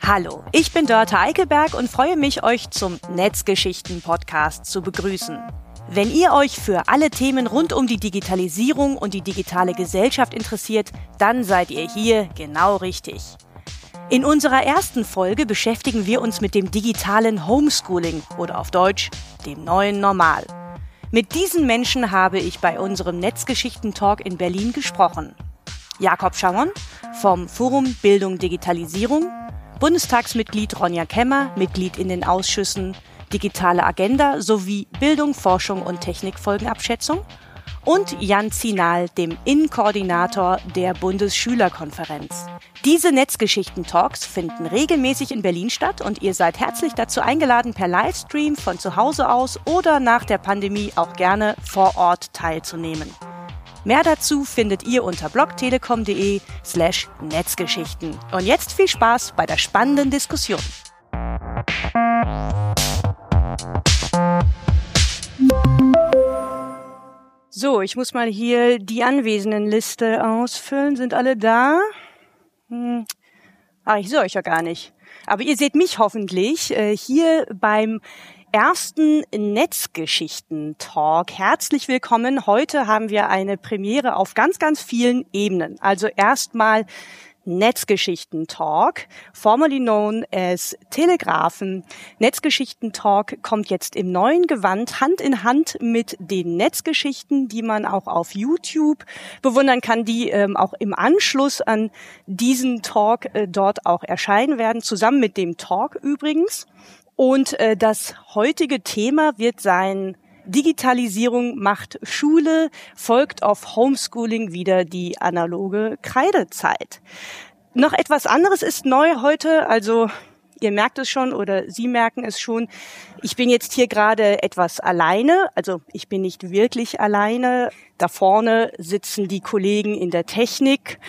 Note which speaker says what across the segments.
Speaker 1: Hallo, ich bin Dörte Eichelberg und freue mich, euch zum Netzgeschichten-Podcast zu begrüßen. Wenn ihr euch für alle Themen rund um die Digitalisierung und die digitale Gesellschaft interessiert, dann seid ihr hier genau richtig. In unserer ersten Folge beschäftigen wir uns mit dem digitalen Homeschooling oder auf Deutsch dem neuen Normal. Mit diesen Menschen habe ich bei unserem Netzgeschichten-Talk in Berlin gesprochen. Jakob Schauern vom Forum Bildung Digitalisierung, Bundestagsmitglied Ronja Kemmer, Mitglied in den Ausschüssen Digitale Agenda sowie Bildung, Forschung und Technikfolgenabschätzung und Jan Zinal, dem Innenkoordinator der Bundesschülerkonferenz. Diese Netzgeschichten-Talks finden regelmäßig in Berlin statt und ihr seid herzlich dazu eingeladen, per Livestream von zu Hause aus oder nach der Pandemie auch gerne vor Ort teilzunehmen. Mehr dazu findet ihr unter blogtelekom.de slash Netzgeschichten. Und jetzt viel Spaß bei der spannenden Diskussion. So, ich muss mal hier die Anwesendenliste ausfüllen. Sind alle da? Hm. Ah, ich sehe euch ja gar nicht. Aber ihr seht mich hoffentlich äh, hier beim ersten Netzgeschichten-Talk. Herzlich willkommen. Heute haben wir eine Premiere auf ganz, ganz vielen Ebenen. Also erstmal Netzgeschichten-Talk, formerly known as Telegrafen. Netzgeschichten-Talk kommt jetzt im neuen Gewand Hand in Hand mit den Netzgeschichten, die man auch auf YouTube bewundern kann, die ähm, auch im Anschluss an diesen Talk äh, dort auch erscheinen werden, zusammen mit dem Talk übrigens. Und äh, das heutige Thema wird sein Digitalisierung macht Schule, folgt auf Homeschooling wieder die analoge Kreidezeit. Noch etwas anderes ist neu heute, also ihr merkt es schon oder Sie merken es schon. Ich bin jetzt hier gerade etwas alleine, also ich bin nicht wirklich alleine. Da vorne sitzen die Kollegen in der Technik.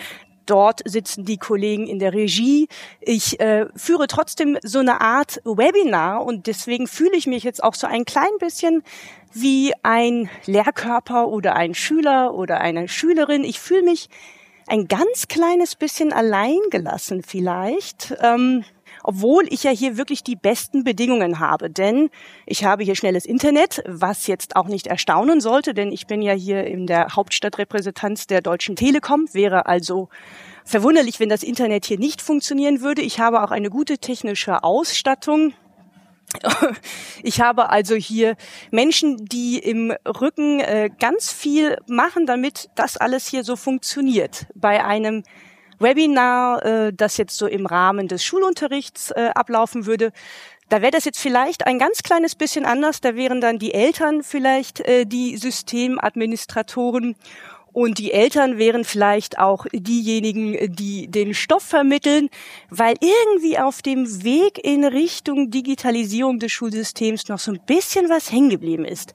Speaker 1: Dort sitzen die Kollegen in der Regie. Ich äh, führe trotzdem so eine Art Webinar und deswegen fühle ich mich jetzt auch so ein klein bisschen wie ein Lehrkörper oder ein Schüler oder eine Schülerin. Ich fühle mich ein ganz kleines bisschen alleingelassen vielleicht. Ähm, obwohl ich ja hier wirklich die besten Bedingungen habe. Denn ich habe hier schnelles Internet, was jetzt auch nicht erstaunen sollte, denn ich bin ja hier in der Hauptstadtrepräsentanz der Deutschen Telekom, wäre also verwunderlich, wenn das Internet hier nicht funktionieren würde. Ich habe auch eine gute technische Ausstattung. Ich habe also hier Menschen, die im Rücken äh, ganz viel machen, damit das alles hier so funktioniert. Bei einem Webinar, äh, das jetzt so im Rahmen des Schulunterrichts äh, ablaufen würde, da wäre das jetzt vielleicht ein ganz kleines bisschen anders. Da wären dann die Eltern vielleicht äh, die Systemadministratoren und die Eltern wären vielleicht auch diejenigen, die den Stoff vermitteln, weil irgendwie auf dem Weg in Richtung Digitalisierung des Schulsystems noch so ein bisschen was hängen geblieben ist.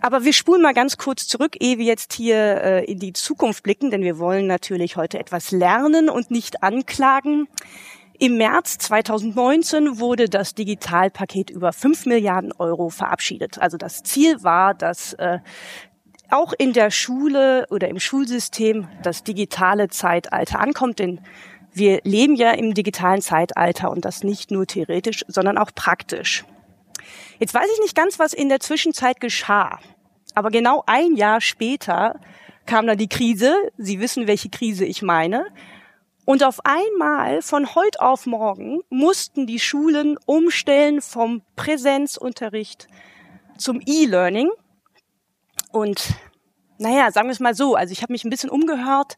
Speaker 1: Aber wir spulen mal ganz kurz zurück, ehe wir jetzt hier äh, in die Zukunft blicken, denn wir wollen natürlich heute etwas lernen und nicht anklagen. Im März 2019 wurde das Digitalpaket über 5 Milliarden Euro verabschiedet. Also das Ziel war, dass äh, auch in der Schule oder im Schulsystem das digitale Zeitalter ankommt, denn wir leben ja im digitalen Zeitalter und das nicht nur theoretisch, sondern auch praktisch. Jetzt weiß ich nicht ganz, was in der Zwischenzeit geschah. Aber genau ein Jahr später kam dann die Krise. Sie wissen, welche Krise ich meine. Und auf einmal, von heute auf morgen, mussten die Schulen umstellen vom Präsenzunterricht zum E-Learning. Und naja, sagen wir es mal so, also ich habe mich ein bisschen umgehört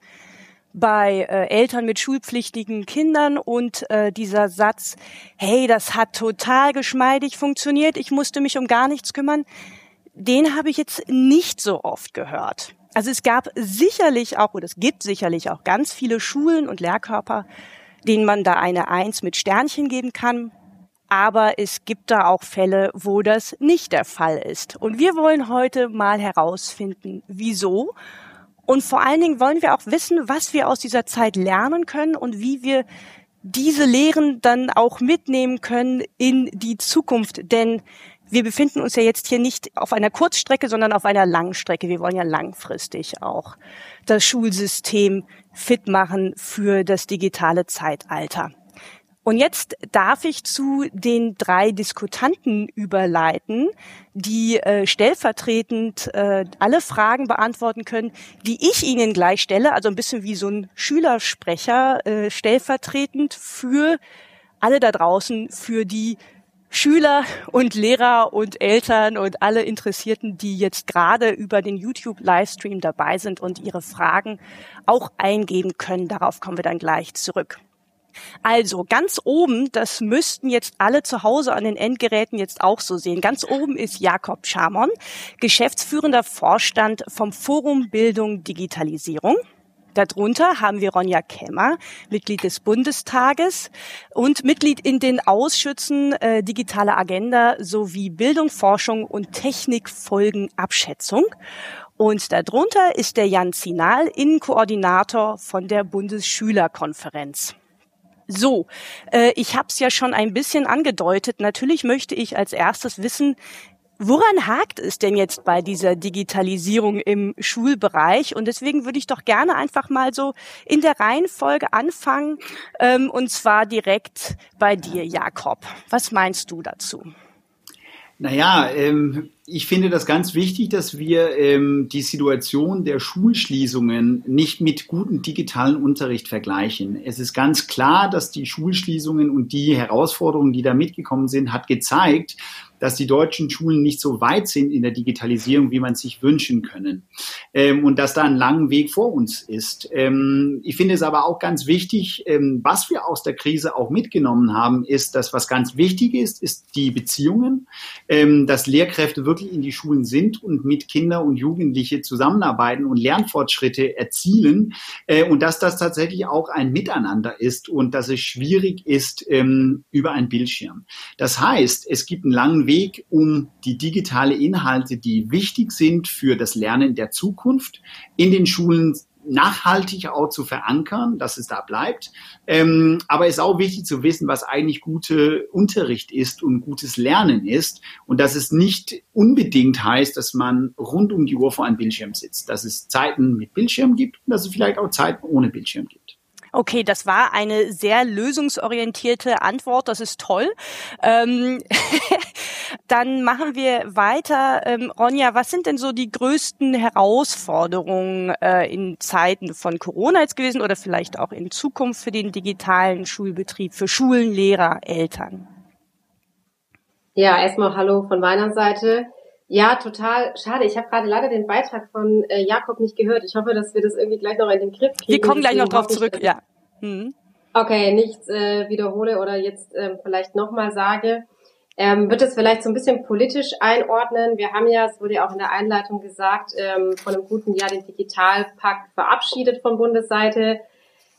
Speaker 1: bei äh, Eltern mit schulpflichtigen Kindern und äh, dieser Satz, hey, das hat total geschmeidig funktioniert, ich musste mich um gar nichts kümmern, den habe ich jetzt nicht so oft gehört. Also es gab sicherlich auch, oder es gibt sicherlich auch ganz viele Schulen und Lehrkörper, denen man da eine Eins mit Sternchen geben kann. Aber es gibt da auch Fälle, wo das nicht der Fall ist. Und wir wollen heute mal herausfinden, wieso und vor allen Dingen wollen wir auch wissen, was wir aus dieser Zeit lernen können und wie wir diese Lehren dann auch mitnehmen können in die Zukunft. Denn wir befinden uns ja jetzt hier nicht auf einer Kurzstrecke, sondern auf einer Langstrecke. Wir wollen ja langfristig auch das Schulsystem fit machen für das digitale Zeitalter. Und jetzt darf ich zu den drei Diskutanten überleiten, die äh, stellvertretend äh, alle Fragen beantworten können, die ich Ihnen gleich stelle, also ein bisschen wie so ein Schülersprecher, äh, stellvertretend für alle da draußen, für die Schüler und Lehrer und Eltern und alle Interessierten, die jetzt gerade über den YouTube-Livestream dabei sind und ihre Fragen auch eingeben können. Darauf kommen wir dann gleich zurück. Also ganz oben, das müssten jetzt alle zu Hause an den Endgeräten jetzt auch so sehen. Ganz oben ist Jakob Schamon, geschäftsführender Vorstand vom Forum Bildung Digitalisierung. Darunter haben wir Ronja Kemmer, Mitglied des Bundestages und Mitglied in den Ausschüssen äh, Digitale Agenda sowie Bildung, Forschung und Technikfolgenabschätzung. Und darunter ist der Jan Zinal, Innenkoordinator von der Bundesschülerkonferenz. So, äh, ich habe es ja schon ein bisschen angedeutet. Natürlich möchte ich als erstes wissen, Woran hakt es denn jetzt bei dieser Digitalisierung im Schulbereich? Und deswegen würde ich doch gerne einfach mal so in der Reihenfolge anfangen, ähm, und zwar direkt bei dir, Jakob. Was meinst du dazu?
Speaker 2: Naja, ähm, ich finde das ganz wichtig, dass wir ähm, die Situation der Schulschließungen nicht mit gutem digitalen Unterricht vergleichen. Es ist ganz klar, dass die Schulschließungen und die Herausforderungen, die da mitgekommen sind, hat gezeigt, dass die deutschen Schulen nicht so weit sind in der Digitalisierung, wie man sich wünschen können. Ähm, und dass da ein langer Weg vor uns ist. Ähm, ich finde es aber auch ganz wichtig, ähm, was wir aus der Krise auch mitgenommen haben, ist, dass was ganz wichtig ist, ist die Beziehungen, ähm, dass Lehrkräfte wirklich in die Schulen sind und mit Kinder und Jugendliche zusammenarbeiten und Lernfortschritte erzielen äh, und dass das tatsächlich auch ein Miteinander ist und dass es schwierig ist ähm, über einen Bildschirm. Das heißt, es gibt einen langen Weg, um die digitale Inhalte, die wichtig sind für das Lernen der Zukunft, in den Schulen nachhaltig auch zu verankern, dass es da bleibt. Ähm, aber es ist auch wichtig zu wissen, was eigentlich gute Unterricht ist und gutes Lernen ist. Und dass es nicht unbedingt heißt, dass man rund um die Uhr vor einem Bildschirm sitzt. Dass es Zeiten mit Bildschirm gibt und dass es vielleicht auch Zeiten ohne Bildschirm gibt.
Speaker 1: Okay, das war eine sehr lösungsorientierte Antwort. Das ist toll. Ähm, dann machen wir weiter. Ähm, Ronja, was sind denn so die größten Herausforderungen äh, in Zeiten von Corona jetzt gewesen oder vielleicht auch in Zukunft für den digitalen Schulbetrieb, für Schulen, Lehrer, Eltern?
Speaker 3: Ja, erstmal Hallo von meiner Seite. Ja, total schade. Ich habe gerade leider den Beitrag von äh, Jakob nicht gehört. Ich hoffe, dass wir das irgendwie gleich noch in den Griff kriegen.
Speaker 1: Wir kommen gleich noch drauf zurück, ja.
Speaker 3: Mhm. Okay, nichts äh, wiederhole oder jetzt äh, vielleicht nochmal sage. Ähm, wird es vielleicht so ein bisschen politisch einordnen. Wir haben ja, es wurde ja auch in der Einleitung gesagt, ähm, von einem guten Jahr den Digitalpakt verabschiedet von Bundesseite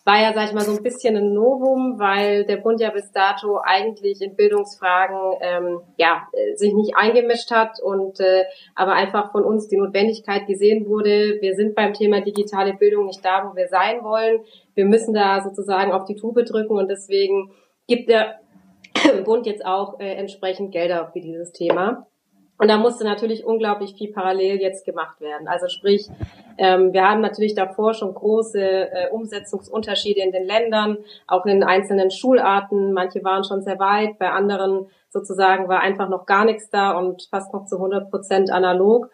Speaker 3: war ja, sag ich mal, so ein bisschen ein Novum, weil der Bund ja bis dato eigentlich in Bildungsfragen ähm, ja sich nicht eingemischt hat und äh, aber einfach von uns die Notwendigkeit gesehen wurde, wir sind beim Thema digitale Bildung nicht da, wo wir sein wollen. Wir müssen da sozusagen auf die Tube drücken und deswegen gibt der Bund jetzt auch äh, entsprechend Gelder für dieses Thema. Und da musste natürlich unglaublich viel parallel jetzt gemacht werden. Also sprich, ähm, wir haben natürlich davor schon große äh, Umsetzungsunterschiede in den Ländern, auch in einzelnen Schularten. Manche waren schon sehr weit, bei anderen sozusagen war einfach noch gar nichts da und fast noch zu 100 Prozent analog.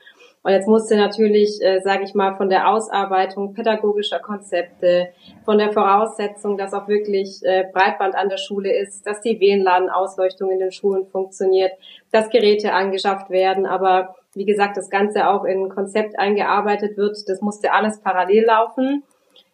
Speaker 3: Und jetzt musste natürlich, äh, sage ich mal, von der Ausarbeitung pädagogischer Konzepte, von der Voraussetzung, dass auch wirklich äh, Breitband an der Schule ist, dass die WLAN-Ausleuchtung in den Schulen funktioniert, dass Geräte angeschafft werden, aber wie gesagt, das Ganze auch in ein Konzept eingearbeitet wird, das musste alles parallel laufen.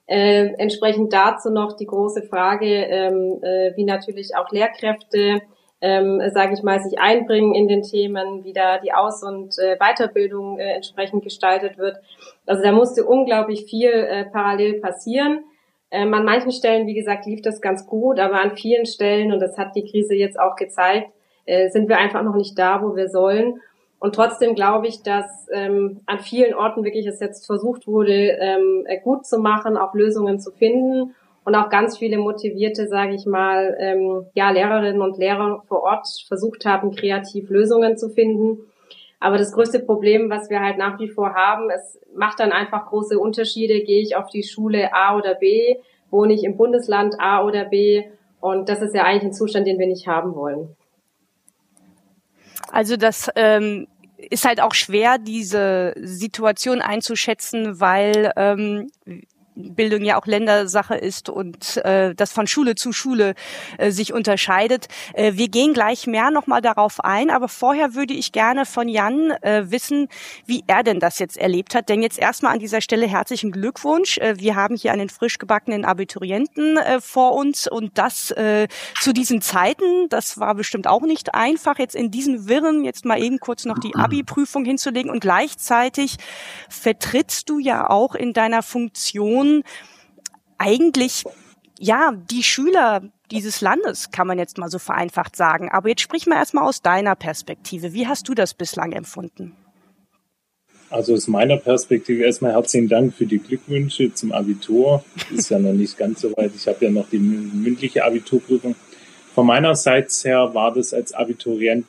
Speaker 3: Äh, entsprechend dazu noch die große Frage, ähm, äh, wie natürlich auch Lehrkräfte ähm, sage ich mal, sich einbringen in den Themen, wie da die Aus- und äh, Weiterbildung äh, entsprechend gestaltet wird. Also da musste unglaublich viel äh, parallel passieren. Ähm, an manchen Stellen, wie gesagt, lief das ganz gut, aber an vielen Stellen, und das hat die Krise jetzt auch gezeigt, äh, sind wir einfach noch nicht da, wo wir sollen. Und trotzdem glaube ich, dass ähm, an vielen Orten wirklich es jetzt versucht wurde, ähm, gut zu machen, auch Lösungen zu finden und auch ganz viele motivierte, sage ich mal, ähm, ja, Lehrerinnen und Lehrer vor Ort versucht haben, kreativ Lösungen zu finden. Aber das größte Problem, was wir halt nach wie vor haben, es macht dann einfach große Unterschiede. Gehe ich auf die Schule A oder B? Wohne ich im Bundesland A oder B? Und das ist ja eigentlich ein Zustand, den wir nicht haben wollen.
Speaker 1: Also das ähm, ist halt auch schwer, diese Situation einzuschätzen, weil ähm, Bildung ja auch Ländersache ist und äh, das von Schule zu Schule äh, sich unterscheidet. Äh, wir gehen gleich mehr nochmal darauf ein, aber vorher würde ich gerne von Jan äh, wissen, wie er denn das jetzt erlebt hat. Denn jetzt erstmal an dieser Stelle herzlichen Glückwunsch. Äh, wir haben hier einen frisch gebackenen Abiturienten äh, vor uns und das äh, zu diesen Zeiten, das war bestimmt auch nicht einfach, jetzt in diesen Wirren jetzt mal eben kurz noch die Abi-Prüfung hinzulegen und gleichzeitig vertrittst du ja auch in deiner Funktion eigentlich ja die Schüler dieses Landes, kann man jetzt mal so vereinfacht sagen. Aber jetzt sprich mal erstmal aus deiner Perspektive. Wie hast du das bislang empfunden?
Speaker 4: Also aus meiner Perspektive erstmal herzlichen Dank für die Glückwünsche zum Abitur. Ist ja noch nicht ganz so weit. Ich habe ja noch die mündliche Abiturprüfung. Von meiner Seite her war das als Abiturient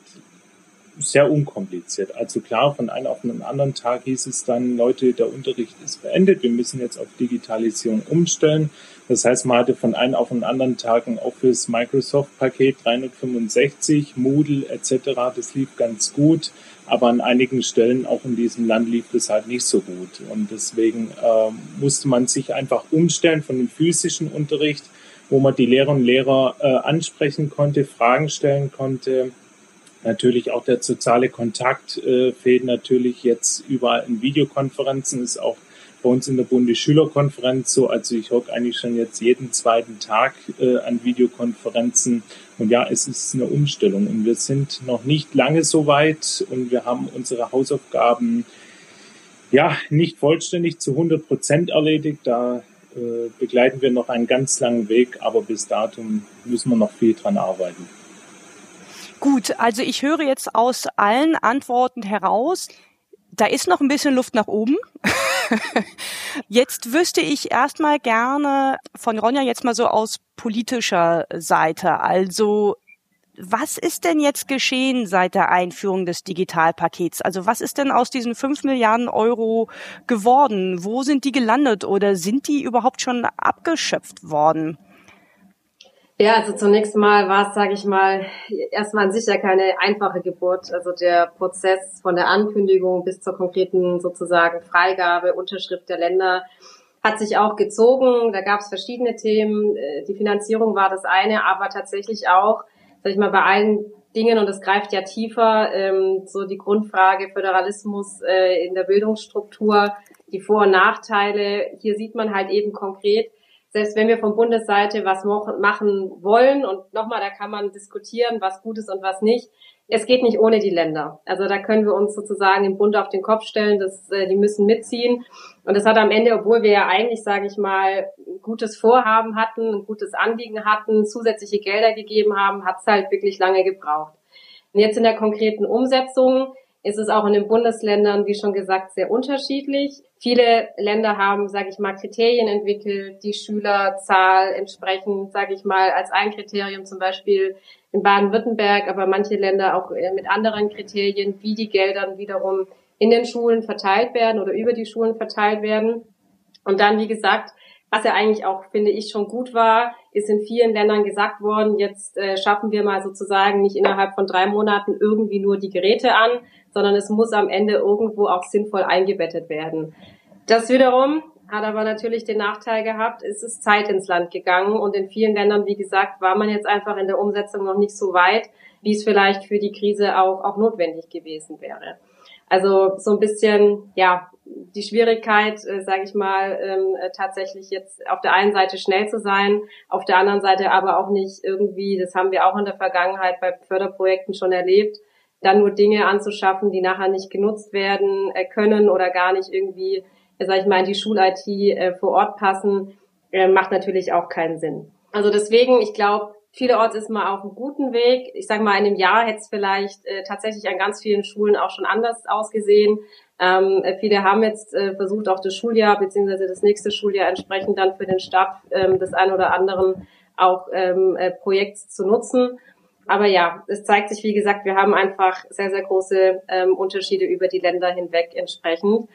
Speaker 4: sehr unkompliziert. Also klar, von einem auf den anderen Tag hieß es dann, Leute, der Unterricht ist beendet, wir müssen jetzt auf Digitalisierung umstellen. Das heißt, man hatte von einem auf den anderen Tag ein Office Microsoft Paket 365, Moodle etc. Das lief ganz gut, aber an einigen Stellen auch in diesem Land lief das halt nicht so gut. Und deswegen äh, musste man sich einfach umstellen von dem physischen Unterricht, wo man die Lehrerinnen und Lehrer äh, ansprechen konnte, Fragen stellen konnte, Natürlich auch der soziale Kontakt äh, fehlt natürlich jetzt überall in Videokonferenzen, ist auch bei uns in der Bundesschülerkonferenz so. Also ich hocke eigentlich schon jetzt jeden zweiten Tag äh, an Videokonferenzen. Und ja, es ist eine Umstellung und wir sind noch nicht lange so weit und wir haben unsere Hausaufgaben ja nicht vollständig zu 100 Prozent erledigt. Da äh, begleiten wir noch einen ganz langen Weg, aber bis datum müssen wir noch viel dran arbeiten.
Speaker 1: Gut, also ich höre jetzt aus allen Antworten heraus, da ist noch ein bisschen Luft nach oben. jetzt wüsste ich erstmal gerne von Ronja jetzt mal so aus politischer Seite. Also was ist denn jetzt geschehen seit der Einführung des Digitalpakets? Also was ist denn aus diesen fünf Milliarden Euro geworden? Wo sind die gelandet oder sind die überhaupt schon abgeschöpft worden?
Speaker 3: Ja, also zunächst mal war es, sage ich mal, erstmal an sich ja keine einfache Geburt. Also der Prozess von der Ankündigung bis zur konkreten sozusagen Freigabe, Unterschrift der Länder hat sich auch gezogen. Da gab es verschiedene Themen. Äh, die Finanzierung war das eine, aber tatsächlich auch, sag ich mal, bei allen Dingen, und das greift ja tiefer, ähm, so die Grundfrage Föderalismus äh, in der Bildungsstruktur, die Vor- und Nachteile. Hier sieht man halt eben konkret, selbst wenn wir von Bundesseite was machen wollen und nochmal, da kann man diskutieren, was gut ist und was nicht. Es geht nicht ohne die Länder. Also da können wir uns sozusagen im Bund auf den Kopf stellen, dass äh, die müssen mitziehen. Und das hat am Ende, obwohl wir ja eigentlich, sage ich mal, ein gutes Vorhaben hatten, ein gutes Anliegen hatten, zusätzliche Gelder gegeben haben, hat es halt wirklich lange gebraucht. Und jetzt in der konkreten Umsetzung ist es auch in den Bundesländern, wie schon gesagt, sehr unterschiedlich. Viele Länder haben, sage ich mal, Kriterien entwickelt, die Schülerzahl entsprechend, sage ich mal, als ein Kriterium zum Beispiel in Baden-Württemberg, aber manche Länder auch äh, mit anderen Kriterien, wie die Gelder wiederum in den Schulen verteilt werden oder über die Schulen verteilt werden. Und dann, wie gesagt, was ja eigentlich auch, finde ich, schon gut war, ist in vielen Ländern gesagt worden, jetzt äh, schaffen wir mal sozusagen nicht innerhalb von drei Monaten irgendwie nur die Geräte an, sondern es muss am Ende irgendwo auch sinnvoll eingebettet werden. Das wiederum hat aber natürlich den Nachteil gehabt, es ist Zeit ins Land gegangen und in vielen Ländern, wie gesagt, war man jetzt einfach in der Umsetzung noch nicht so weit, wie es vielleicht für die Krise auch, auch notwendig gewesen wäre. Also so ein bisschen, ja, die Schwierigkeit, äh, sage ich mal, ähm, äh, tatsächlich jetzt auf der einen Seite schnell zu sein, auf der anderen Seite aber auch nicht irgendwie, das haben wir auch in der Vergangenheit bei Förderprojekten schon erlebt, dann nur Dinge anzuschaffen, die nachher nicht genutzt werden äh, können oder gar nicht irgendwie, äh, sage ich mal, in die Schul-IT äh, vor Ort passen, äh, macht natürlich auch keinen Sinn. Also deswegen, ich glaube, Vielerorts ist man auf einem guten Weg. Ich sage mal, in einem Jahr hätte es vielleicht äh, tatsächlich an ganz vielen Schulen auch schon anders ausgesehen. Ähm, viele haben jetzt äh, versucht, auch das Schuljahr beziehungsweise das nächste Schuljahr entsprechend dann für den Start ähm, des einen oder anderen auch ähm, äh, Projekts zu nutzen. Aber ja, es zeigt sich, wie gesagt, wir haben einfach sehr, sehr große ähm, Unterschiede über die Länder hinweg entsprechend.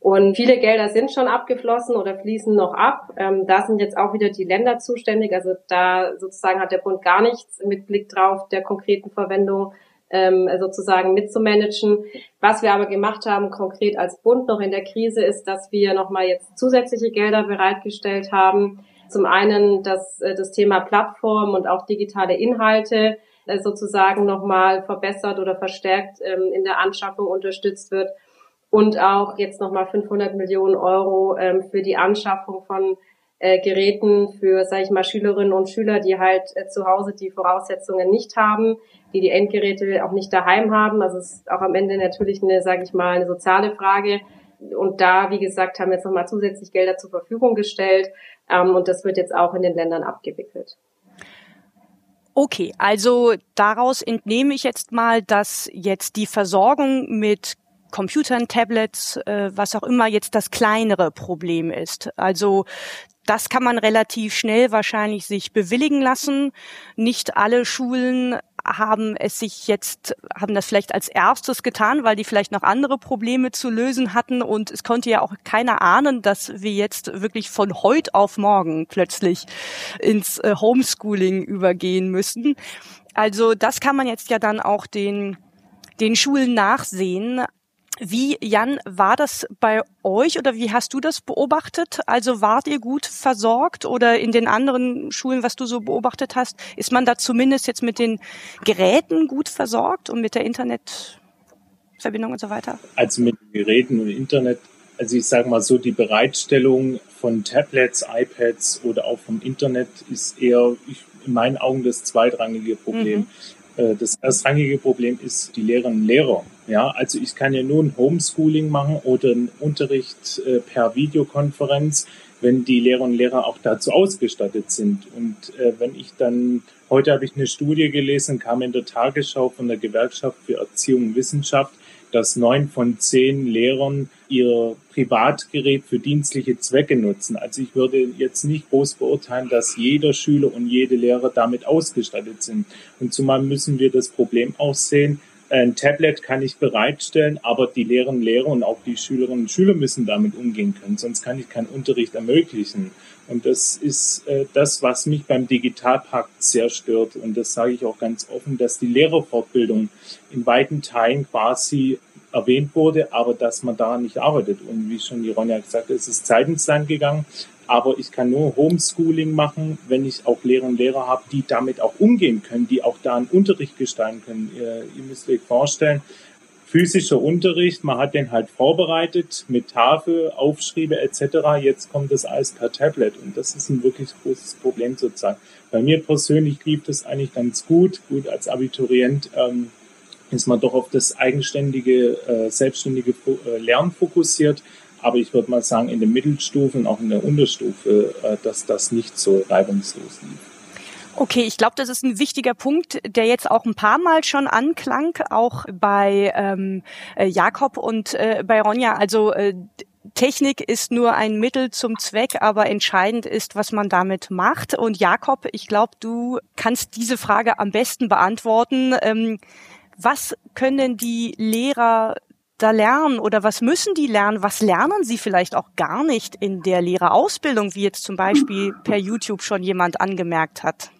Speaker 3: Und viele Gelder sind schon abgeflossen oder fließen noch ab. Ähm, da sind jetzt auch wieder die Länder zuständig. Also da sozusagen hat der Bund gar nichts mit Blick drauf der konkreten Verwendung ähm, sozusagen mitzumanagen. Was wir aber gemacht haben, konkret als Bund noch in der Krise, ist, dass wir nochmal jetzt zusätzliche Gelder bereitgestellt haben. Zum einen dass äh, das Thema Plattform und auch digitale Inhalte äh, sozusagen nochmal verbessert oder verstärkt ähm, in der Anschaffung unterstützt wird und auch jetzt nochmal 500 Millionen Euro ähm, für die Anschaffung von äh, Geräten für, sage ich mal, Schülerinnen und Schüler, die halt äh, zu Hause die Voraussetzungen nicht haben, die die Endgeräte auch nicht daheim haben. Also es ist auch am Ende natürlich eine, sage ich mal, eine soziale Frage. Und da, wie gesagt, haben jetzt nochmal zusätzlich Gelder zur Verfügung gestellt. Ähm, und das wird jetzt auch in den Ländern abgewickelt.
Speaker 1: Okay, also daraus entnehme ich jetzt mal, dass jetzt die Versorgung mit Computern, Tablets, äh, was auch immer jetzt das kleinere Problem ist. Also das kann man relativ schnell wahrscheinlich sich bewilligen lassen. Nicht alle Schulen haben es sich jetzt, haben das vielleicht als erstes getan, weil die vielleicht noch andere Probleme zu lösen hatten. Und es konnte ja auch keiner ahnen, dass wir jetzt wirklich von heute auf morgen plötzlich ins äh, Homeschooling übergehen müssen. Also das kann man jetzt ja dann auch den den Schulen nachsehen. Wie, Jan, war das bei euch oder wie hast du das beobachtet? Also wart ihr gut versorgt oder in den anderen Schulen, was du so beobachtet hast, ist man da zumindest jetzt mit den Geräten gut versorgt und mit der Internetverbindung und so weiter?
Speaker 4: Also mit Geräten und Internet, also ich sage mal so, die Bereitstellung von Tablets, iPads oder auch vom Internet ist eher ich, in meinen Augen das zweitrangige Problem. Mhm. Äh, das erstrangige Problem ist die Lehrerinnen und Lehrer. Ja, also ich kann ja nur ein Homeschooling machen oder einen Unterricht äh, per Videokonferenz, wenn die Lehrerinnen und Lehrer auch dazu ausgestattet sind. Und äh, wenn ich dann, heute habe ich eine Studie gelesen, kam in der Tagesschau von der Gewerkschaft für Erziehung und Wissenschaft, dass neun von zehn Lehrern ihr Privatgerät für dienstliche Zwecke nutzen. Also ich würde jetzt nicht groß beurteilen, dass jeder Schüler und jede Lehrer damit ausgestattet sind. Und zumal müssen wir das Problem auch sehen, ein Tablet kann ich bereitstellen, aber die Lehrerinnen und Lehrer und auch die Schülerinnen und Schüler müssen damit umgehen können, sonst kann ich keinen Unterricht ermöglichen. Und das ist äh, das, was mich beim Digitalpakt sehr stört. Und das sage ich auch ganz offen, dass die Lehrerfortbildung in weiten Teilen quasi erwähnt wurde, aber dass man daran nicht arbeitet. Und wie schon die Ronja gesagt hat, es ist Zeit ins Land gegangen. Aber ich kann nur Homeschooling machen, wenn ich auch Lehrer und Lehrer habe, die damit auch umgehen können, die auch da einen Unterricht gestalten können. Ihr, ihr müsst euch vorstellen, physischer Unterricht, man hat den halt vorbereitet mit Tafel, Aufschriebe etc. Jetzt kommt das alles per Tablet und das ist ein wirklich großes Problem sozusagen. Bei mir persönlich lief das eigentlich ganz gut. Gut, als Abiturient ähm, ist man doch auf das eigenständige, äh, selbstständige äh, Lernen fokussiert. Aber ich würde mal sagen, in den Mittelstufen, auch in der Unterstufe, äh, dass das nicht so reibungslos lief.
Speaker 1: Okay, ich glaube, das ist ein wichtiger Punkt, der jetzt auch ein paar Mal schon anklang, auch bei ähm, äh, Jakob und äh, bei Ronja. Also äh, Technik ist nur ein Mittel zum Zweck, aber entscheidend ist, was man damit macht. Und Jakob, ich glaube, du kannst diese Frage am besten beantworten. Ähm, was können die Lehrer da lernen oder was müssen die lernen? Was lernen sie vielleicht auch gar nicht in der Lehrerausbildung, wie jetzt zum Beispiel per YouTube schon jemand angemerkt hat?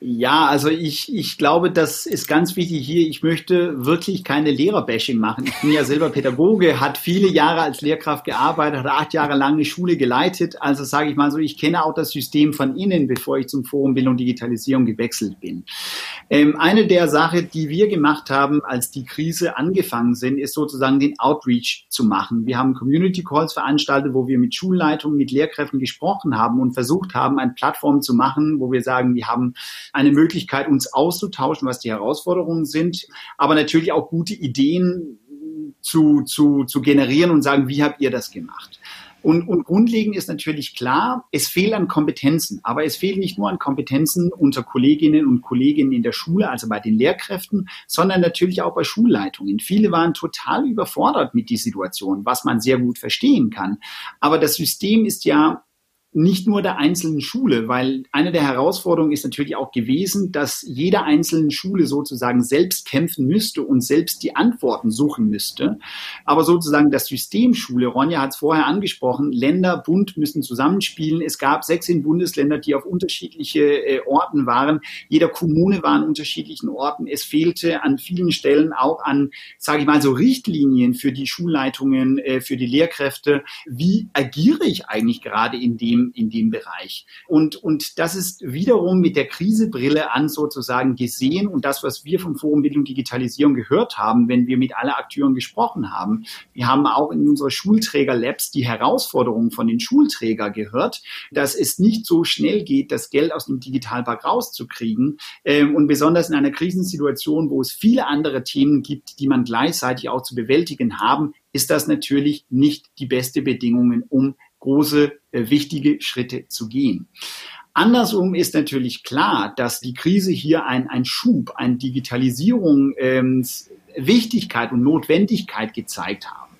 Speaker 2: Ja, also ich, ich glaube, das ist ganz wichtig hier. Ich möchte wirklich keine Lehrerbashing machen. Ich bin ja selber Pädagoge, hat viele Jahre als Lehrkraft gearbeitet, hat acht Jahre lang eine Schule geleitet. Also sage ich mal so, ich kenne auch das System von innen, bevor ich zum Forum Bildung Digitalisierung gewechselt bin. Ähm, eine der Sachen, die wir gemacht haben, als die Krise angefangen sind, ist sozusagen den Outreach zu machen. Wir haben Community Calls veranstaltet, wo wir mit Schulleitungen, mit Lehrkräften gesprochen haben und versucht haben, eine Plattform zu machen, wo wir sagen, wir haben eine Möglichkeit, uns auszutauschen, was die Herausforderungen sind, aber natürlich auch gute Ideen zu, zu, zu generieren und sagen, wie habt ihr das gemacht? Und, und grundlegend ist natürlich klar, es fehlt an Kompetenzen. Aber es fehlt nicht nur an Kompetenzen unter Kolleginnen und Kollegen in der Schule, also bei den Lehrkräften, sondern natürlich auch bei Schulleitungen. Viele waren total überfordert mit die Situation, was man sehr gut verstehen kann. Aber das System ist ja nicht nur der einzelnen Schule, weil eine der Herausforderungen ist natürlich auch gewesen, dass jeder einzelnen Schule sozusagen selbst kämpfen müsste und selbst die Antworten suchen müsste. Aber sozusagen das System Schule, Ronja hat es vorher angesprochen, Länder, Bund müssen zusammenspielen. Es gab 16 Bundesländer, die auf unterschiedliche äh, Orten waren. Jeder Kommune war an unterschiedlichen Orten. Es fehlte an vielen Stellen auch an, sage ich mal, so Richtlinien für die Schulleitungen, äh, für die Lehrkräfte. Wie agiere ich eigentlich gerade in dem dem, in dem Bereich. Und, und das ist wiederum mit der Krisebrille an sozusagen gesehen und das, was wir vom Forum Bildung Digitalisierung gehört haben, wenn wir mit alle Akteuren gesprochen haben. Wir haben auch in unserer Schulträger-Labs die Herausforderungen von den Schulträger gehört, dass es nicht so schnell geht, das Geld aus dem Digitalpark rauszukriegen. Ähm, und besonders in einer Krisensituation, wo es viele andere Themen gibt, die man gleichzeitig auch zu bewältigen haben, ist das natürlich nicht die beste Bedingungen, um große, äh, wichtige Schritte zu gehen. Andersrum ist natürlich klar, dass die Krise hier ein, ein Schub, ein Digitalisierung, ähm, Wichtigkeit und Notwendigkeit gezeigt haben.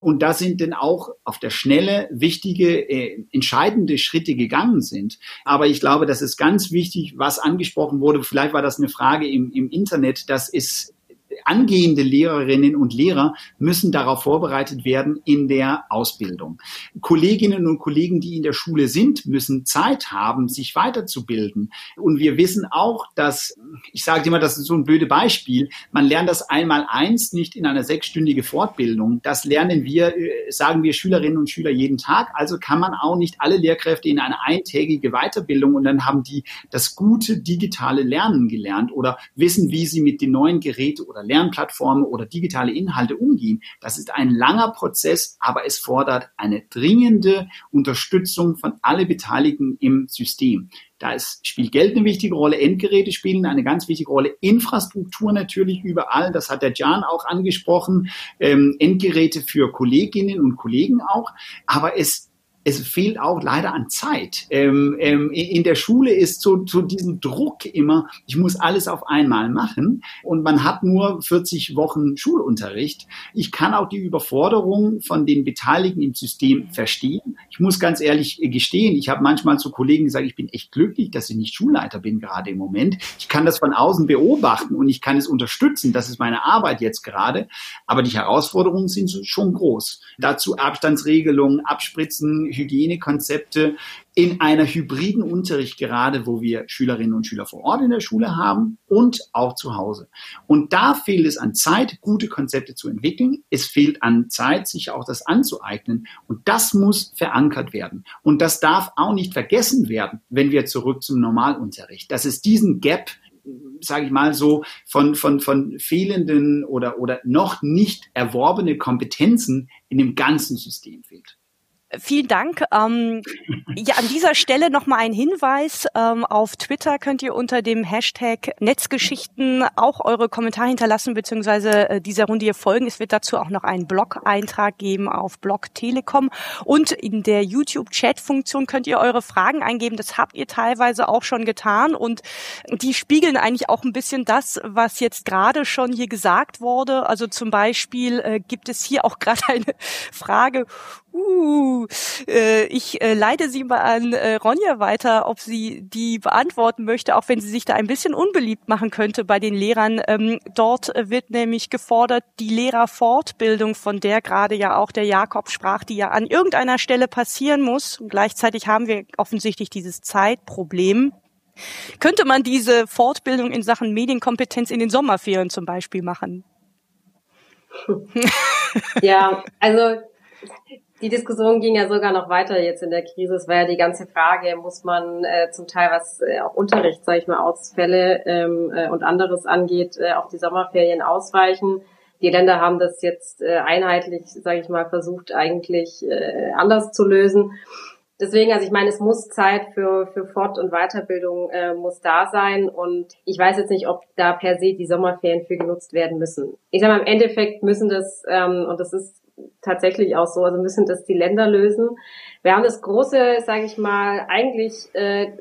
Speaker 2: Und da sind denn auch auf der Schnelle wichtige, äh, entscheidende Schritte gegangen sind. Aber ich glaube, das ist ganz wichtig, was angesprochen wurde. Vielleicht war das eine Frage im, im Internet, dass es angehende Lehrerinnen und Lehrer müssen darauf vorbereitet werden in der Ausbildung. Kolleginnen und Kollegen, die in der Schule sind, müssen Zeit haben, sich weiterzubilden. Und wir wissen auch, dass, ich sage immer, das ist so ein blödes Beispiel, man lernt das einmal eins nicht in einer sechsstündige Fortbildung. Das lernen wir, äh, sagen wir Schülerinnen und Schüler jeden Tag. Also kann man auch nicht alle Lehrkräfte in eine eintägige Weiterbildung und dann haben die das gute digitale Lernen gelernt oder wissen, wie sie mit den neuen Geräten oder Lernplattformen oder digitale Inhalte umgehen. Das ist ein langer Prozess, aber es fordert eine dringende Unterstützung von alle Beteiligten im System. Da spielt Geld eine wichtige Rolle, Endgeräte spielen eine ganz wichtige Rolle, Infrastruktur natürlich überall, das hat der Jan auch angesprochen, ähm, Endgeräte für Kolleginnen und Kollegen auch, aber es es fehlt auch leider an Zeit. Ähm, ähm, in der Schule ist so, so diesen Druck immer, ich muss alles auf einmal machen und man hat nur 40 Wochen Schulunterricht. Ich kann auch die Überforderung von den Beteiligten im System verstehen. Ich muss ganz ehrlich gestehen, ich habe manchmal zu Kollegen gesagt, ich bin echt glücklich, dass ich nicht Schulleiter bin gerade im Moment. Ich kann das von außen beobachten und ich kann es unterstützen. Das ist meine Arbeit jetzt gerade. Aber die Herausforderungen sind schon groß. Dazu Abstandsregelungen, Abspritzen, Hygienekonzepte in einer hybriden Unterricht gerade, wo wir Schülerinnen und Schüler vor Ort in der Schule haben und auch zu Hause. Und da fehlt es an Zeit, gute Konzepte zu entwickeln. Es fehlt an Zeit, sich auch das anzueignen. Und das muss verankert werden. Und das darf auch nicht vergessen werden, wenn wir zurück zum Normalunterricht. Dass es diesen Gap sage ich mal so, von, von, von fehlenden oder, oder noch nicht erworbene Kompetenzen in dem ganzen System fehlt.
Speaker 1: Vielen Dank. Ähm, ja, an dieser Stelle nochmal ein Hinweis. Ähm, auf Twitter könnt ihr unter dem Hashtag Netzgeschichten auch eure Kommentare hinterlassen, beziehungsweise äh, dieser Runde hier folgen. Es wird dazu auch noch einen Blog-Eintrag geben auf Blog Telekom. Und in der YouTube-Chat-Funktion könnt ihr eure Fragen eingeben. Das habt ihr teilweise auch schon getan. Und die spiegeln eigentlich auch ein bisschen das, was jetzt gerade schon hier gesagt wurde. Also zum Beispiel äh, gibt es hier auch gerade eine Frage, Uh, äh, ich äh, leite sie mal an äh, Ronja weiter, ob sie die beantworten möchte, auch wenn sie sich da ein bisschen unbeliebt machen könnte bei den Lehrern. Ähm, dort wird nämlich gefordert, die Lehrerfortbildung, von der gerade ja auch der Jakob sprach, die ja an irgendeiner Stelle passieren muss. Und gleichzeitig haben wir offensichtlich dieses Zeitproblem. Könnte man diese Fortbildung in Sachen Medienkompetenz in den Sommerferien zum Beispiel machen?
Speaker 3: Ja, also die Diskussion ging ja sogar noch weiter jetzt in der Krise. Es war ja die ganze Frage, muss man äh, zum Teil was äh, auch Unterricht, sage ich mal, Ausfälle ähm, äh, und anderes angeht, äh, auf die Sommerferien ausweichen. Die Länder haben das jetzt äh, einheitlich, sage ich mal, versucht eigentlich äh, anders zu lösen. Deswegen, also ich meine, es muss Zeit für, für Fort- und Weiterbildung äh, muss da sein und ich weiß jetzt nicht, ob da per se die Sommerferien für genutzt werden müssen. Ich sage mal, im Endeffekt müssen das, ähm, und das ist tatsächlich auch so. Also müssen das die Länder lösen. Wir haben das große, sage ich mal, eigentlich äh,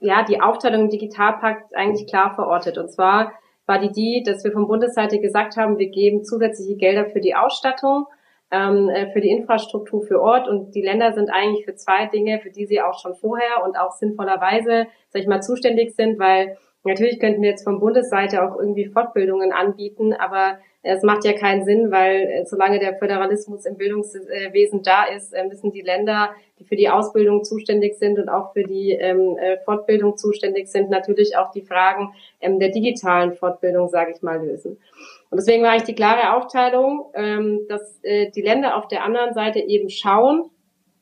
Speaker 3: ja die Aufteilung im Digitalpakt eigentlich klar verortet. Und zwar war die die, dass wir von Bundesseite gesagt haben, wir geben zusätzliche Gelder für die Ausstattung, ähm, äh, für die Infrastruktur für Ort und die Länder sind eigentlich für zwei Dinge, für die sie auch schon vorher und auch sinnvollerweise, sag ich mal, zuständig sind, weil natürlich könnten wir jetzt von Bundesseite auch irgendwie Fortbildungen anbieten, aber es macht ja keinen Sinn, weil äh, solange der Föderalismus im Bildungswesen da ist, äh, müssen die Länder, die für die Ausbildung zuständig sind und auch für die ähm, äh, Fortbildung zuständig sind, natürlich auch die Fragen ähm, der digitalen Fortbildung, sage ich mal, lösen. Und deswegen war eigentlich die klare Aufteilung, ähm, dass die Länder auf der anderen Seite eben schauen,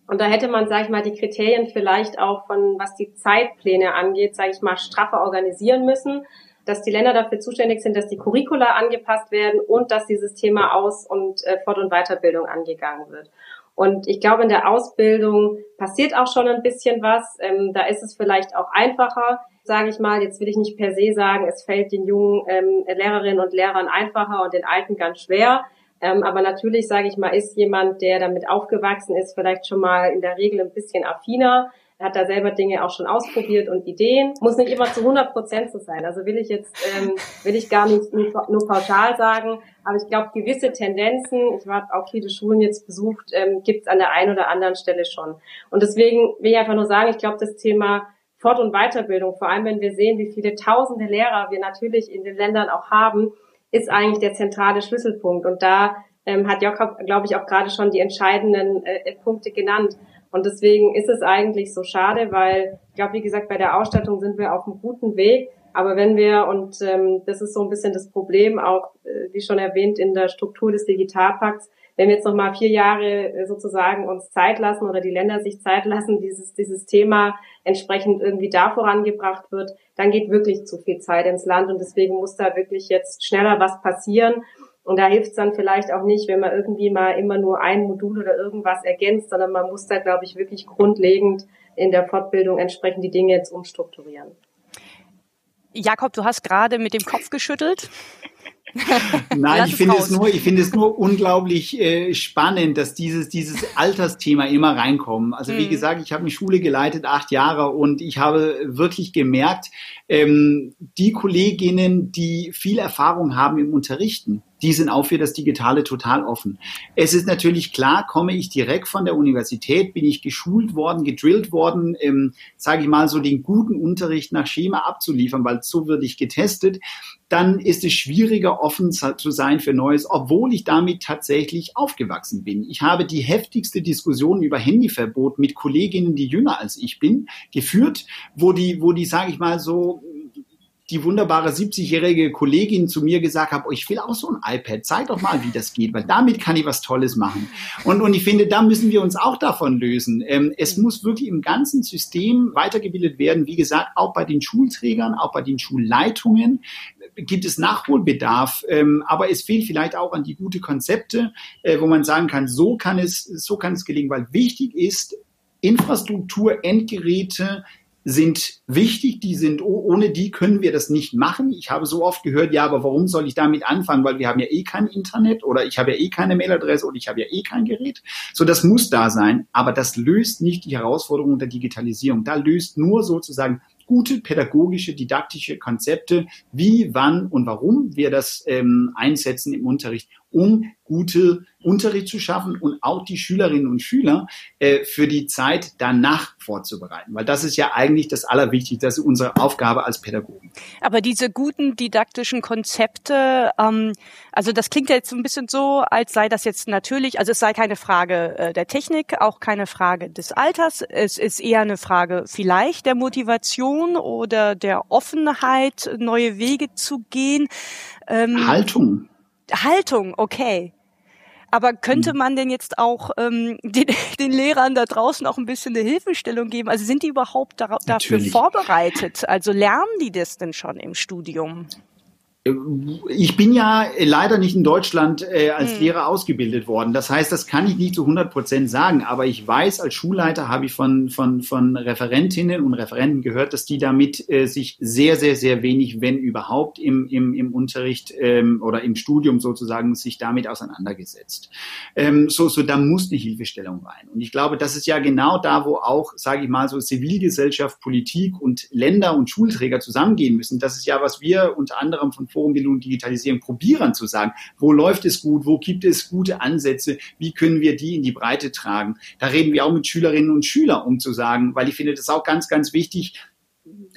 Speaker 3: und da hätte man, sage ich mal, die Kriterien vielleicht auch von, was die Zeitpläne angeht, sage ich mal, straffer organisieren müssen dass die Länder dafür zuständig sind, dass die Curricula angepasst werden und dass dieses Thema Aus- und äh, Fort- und Weiterbildung angegangen wird. Und ich glaube, in der Ausbildung passiert auch schon ein bisschen was. Ähm, da ist es vielleicht auch einfacher, sage ich mal. Jetzt will ich nicht per se sagen, es fällt den jungen ähm, Lehrerinnen und Lehrern einfacher und den Alten ganz schwer. Ähm, aber natürlich, sage ich mal, ist jemand, der damit aufgewachsen ist, vielleicht schon mal in der Regel ein bisschen affiner er hat da selber Dinge auch schon ausprobiert und Ideen. Muss nicht immer zu 100 Prozent so sein. Also will ich jetzt, ähm, will ich gar nicht nur, nur pauschal sagen. Aber ich glaube, gewisse Tendenzen, ich habe auch viele Schulen jetzt besucht, ähm, gibt es an der einen oder anderen Stelle schon. Und deswegen will ich einfach nur sagen, ich glaube, das Thema Fort- und Weiterbildung, vor allem wenn wir sehen, wie viele tausende Lehrer wir natürlich in den Ländern auch haben, ist eigentlich der zentrale Schlüsselpunkt. Und da ähm, hat Jakob, glaube ich, auch gerade schon die entscheidenden äh, Punkte genannt. Und deswegen ist es eigentlich so schade, weil ich glaube, wie gesagt, bei der Ausstattung sind wir auf einem guten Weg. Aber wenn wir, und ähm, das ist so ein bisschen das Problem, auch äh, wie schon erwähnt, in der Struktur des Digitalpakts, wenn wir jetzt noch mal vier Jahre äh, sozusagen uns Zeit lassen oder die Länder sich Zeit lassen, dieses, dieses Thema entsprechend irgendwie da vorangebracht wird, dann geht wirklich zu viel Zeit ins Land und deswegen muss da wirklich jetzt schneller was passieren. Und da hilft es dann vielleicht auch nicht, wenn man irgendwie mal immer nur ein Modul oder irgendwas ergänzt, sondern man muss da, glaube ich, wirklich grundlegend in der Fortbildung entsprechend die Dinge jetzt umstrukturieren.
Speaker 1: Jakob, du hast gerade mit dem Kopf geschüttelt.
Speaker 2: Nein, ich finde es nur, ich finde es nur unglaublich äh, spannend, dass dieses dieses Altersthema immer reinkommt. Also wie mhm. gesagt, ich habe eine Schule geleitet acht Jahre und ich habe wirklich gemerkt, ähm, die Kolleginnen, die viel Erfahrung haben im Unterrichten, die sind auch für das Digitale total offen. Es ist natürlich klar, komme ich direkt von der Universität, bin ich geschult worden, gedrillt worden, ähm, sage ich mal so den guten Unterricht nach Schema abzuliefern, weil so würde ich getestet, dann ist es schwieriger, offen zu sein für Neues, obwohl ich damit tatsächlich aufgewachsen bin. Ich habe die heftigste Diskussion über Handyverbot mit Kolleginnen, die jünger als ich bin, geführt, wo die, wo die, sage ich mal so, die wunderbare 70-jährige Kollegin zu mir gesagt hat, oh, ich will auch so ein iPad, zeig doch mal, wie das geht, weil damit kann ich was Tolles machen. Und, und ich finde, da müssen wir uns auch davon lösen. Ähm, es muss wirklich im ganzen System weitergebildet werden, wie gesagt, auch bei den Schulträgern, auch bei den Schulleitungen gibt es Nachholbedarf, ähm, aber es fehlt vielleicht auch an die gute Konzepte, äh, wo man sagen kann, so kann es, so kann es gelingen, weil wichtig ist, Infrastruktur, Endgeräte, sind wichtig, die sind, ohne die können wir das nicht machen. Ich habe so oft gehört, ja, aber warum soll ich damit anfangen? Weil wir haben ja eh kein Internet oder ich habe ja eh keine Mailadresse oder ich habe ja eh kein Gerät. So, das muss da sein, aber das löst nicht die Herausforderung der Digitalisierung. Da löst nur sozusagen gute pädagogische, didaktische Konzepte, wie, wann und warum wir das ähm, einsetzen im Unterricht, um gute Unterricht zu schaffen und auch die Schülerinnen und Schüler äh, für die Zeit danach vorzubereiten. Weil das ist ja eigentlich das Allerwichtigste, das ist unsere Aufgabe als Pädagogen.
Speaker 1: Aber diese guten didaktischen Konzepte, ähm, also das klingt ja jetzt ein bisschen so, als sei das jetzt natürlich, also es sei keine Frage äh, der Technik, auch keine Frage des Alters, es ist eher eine Frage vielleicht der Motivation oder der Offenheit, neue Wege zu gehen.
Speaker 2: Ähm, Haltung.
Speaker 1: Haltung, okay. Aber könnte mhm. man denn jetzt auch ähm, den, den Lehrern da draußen auch ein bisschen eine Hilfestellung geben? Also sind die überhaupt da, dafür vorbereitet? Also lernen die das denn schon im Studium?
Speaker 2: Ich bin ja leider nicht in Deutschland äh, als hm. Lehrer ausgebildet worden. Das heißt, das kann ich nicht zu 100 Prozent sagen. Aber ich weiß, als Schulleiter habe ich von, von, von Referentinnen und Referenten gehört, dass die damit äh, sich sehr, sehr, sehr wenig, wenn überhaupt, im, im, im Unterricht ähm, oder im Studium sozusagen sich damit auseinandergesetzt. Ähm, so, so, da muss die Hilfestellung rein. Und ich glaube, das ist ja genau da, wo auch, sage ich mal, so Zivilgesellschaft, Politik und Länder und Schulträger zusammengehen müssen. Das ist ja, was wir unter anderem von Forumbildung und Digitalisierung probieren zu sagen, wo läuft es gut, wo gibt es gute Ansätze, wie können wir die in die Breite tragen. Da reden wir auch mit Schülerinnen und Schülern, um zu sagen, weil ich finde das auch ganz, ganz wichtig,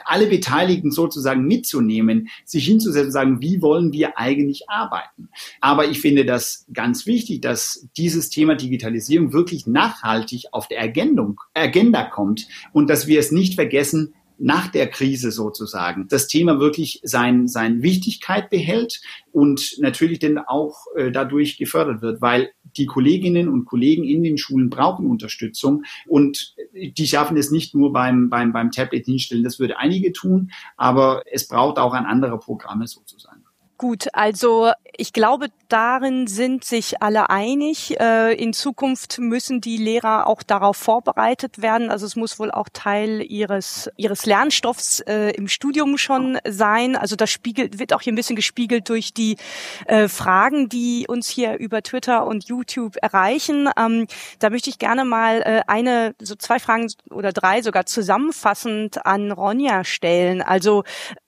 Speaker 2: alle Beteiligten sozusagen mitzunehmen, sich hinzusetzen und sagen, wie wollen wir eigentlich arbeiten? Aber ich finde das ganz wichtig, dass dieses Thema Digitalisierung wirklich nachhaltig auf der Agenda kommt und dass wir es nicht vergessen, nach der Krise sozusagen das Thema wirklich sein, sein Wichtigkeit behält und natürlich dann auch äh, dadurch gefördert wird, weil die Kolleginnen und Kollegen in den Schulen brauchen Unterstützung und die schaffen es nicht nur beim, beim, beim Tablet hinstellen, das würde einige tun, aber es braucht auch ein anderer Programme sozusagen.
Speaker 1: Gut, also ich glaube, darin sind sich alle einig. Äh, in Zukunft müssen die Lehrer auch darauf vorbereitet werden. Also es muss wohl auch Teil ihres ihres Lernstoffs äh, im Studium schon sein. Also das spiegelt wird auch hier ein bisschen gespiegelt durch die äh, Fragen, die uns hier über Twitter und YouTube erreichen. Ähm, da möchte ich gerne mal eine, so zwei Fragen oder drei sogar zusammenfassend an Ronja stellen. Also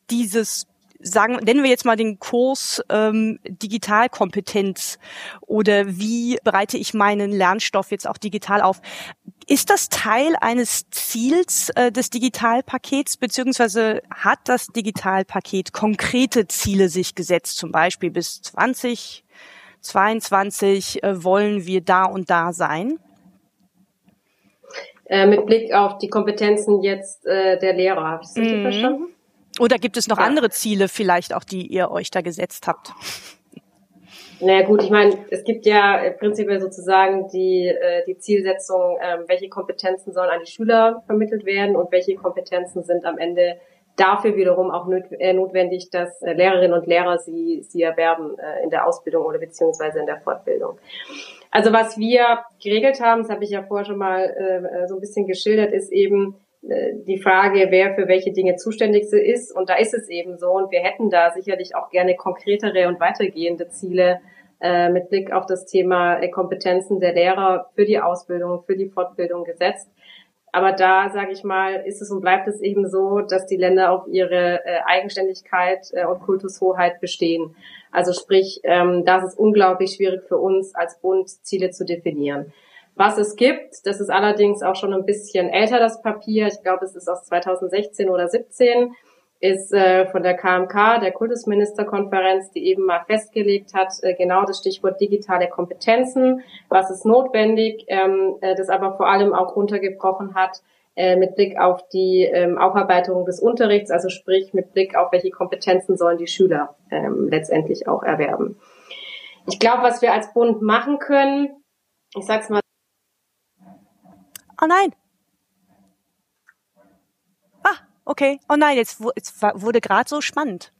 Speaker 1: dieses sagen, nennen wir jetzt mal den Kurs ähm, Digitalkompetenz oder wie bereite ich meinen Lernstoff jetzt auch digital auf. Ist das Teil eines Ziels äh, des Digitalpakets, beziehungsweise hat das Digitalpaket konkrete Ziele sich gesetzt, zum Beispiel bis 2022 äh, wollen wir da und da sein?
Speaker 3: Äh, mit Blick auf die Kompetenzen jetzt äh, der Lehrer, habe ich das richtig mhm. verstanden?
Speaker 1: Oder gibt es noch ja. andere Ziele vielleicht auch, die ihr euch da gesetzt habt?
Speaker 3: Naja gut, ich meine, es gibt ja prinzipiell sozusagen die, äh, die Zielsetzung, äh, welche Kompetenzen sollen an die Schüler vermittelt werden und welche Kompetenzen sind am Ende dafür wiederum auch äh, notwendig, dass äh, Lehrerinnen und Lehrer sie, sie erwerben äh, in der Ausbildung oder beziehungsweise in der Fortbildung. Also was wir geregelt haben, das habe ich ja vorher schon mal äh, so ein bisschen geschildert, ist eben, äh, die Frage, wer für welche Dinge zuständig ist. Und da ist es eben so. Und wir hätten da sicherlich auch gerne konkretere und weitergehende Ziele äh, mit Blick auf das Thema äh, Kompetenzen der Lehrer für die Ausbildung, für die Fortbildung gesetzt. Aber da, sage ich mal, ist es und bleibt es eben so, dass die Länder auf ihre äh, Eigenständigkeit äh, und Kultushoheit bestehen. Also sprich, ähm, das ist unglaublich schwierig für uns als Bund, Ziele zu definieren. Was es gibt, das ist allerdings auch schon ein bisschen älter, das Papier. Ich glaube, es ist aus 2016 oder 17 ist äh, von der KMK, der Kultusministerkonferenz, die eben mal festgelegt hat, äh, genau das Stichwort digitale Kompetenzen, was ist notwendig, ähm, äh, das aber vor allem auch runtergebrochen hat äh, mit Blick auf die ähm, Aufarbeitung des Unterrichts, also sprich mit Blick auf welche Kompetenzen sollen die Schüler ähm, letztendlich auch erwerben. Ich glaube, was wir als Bund machen können, ich sag's mal
Speaker 1: Oh nein. Ah, okay. Oh nein, jetzt, jetzt wurde gerade so spannend.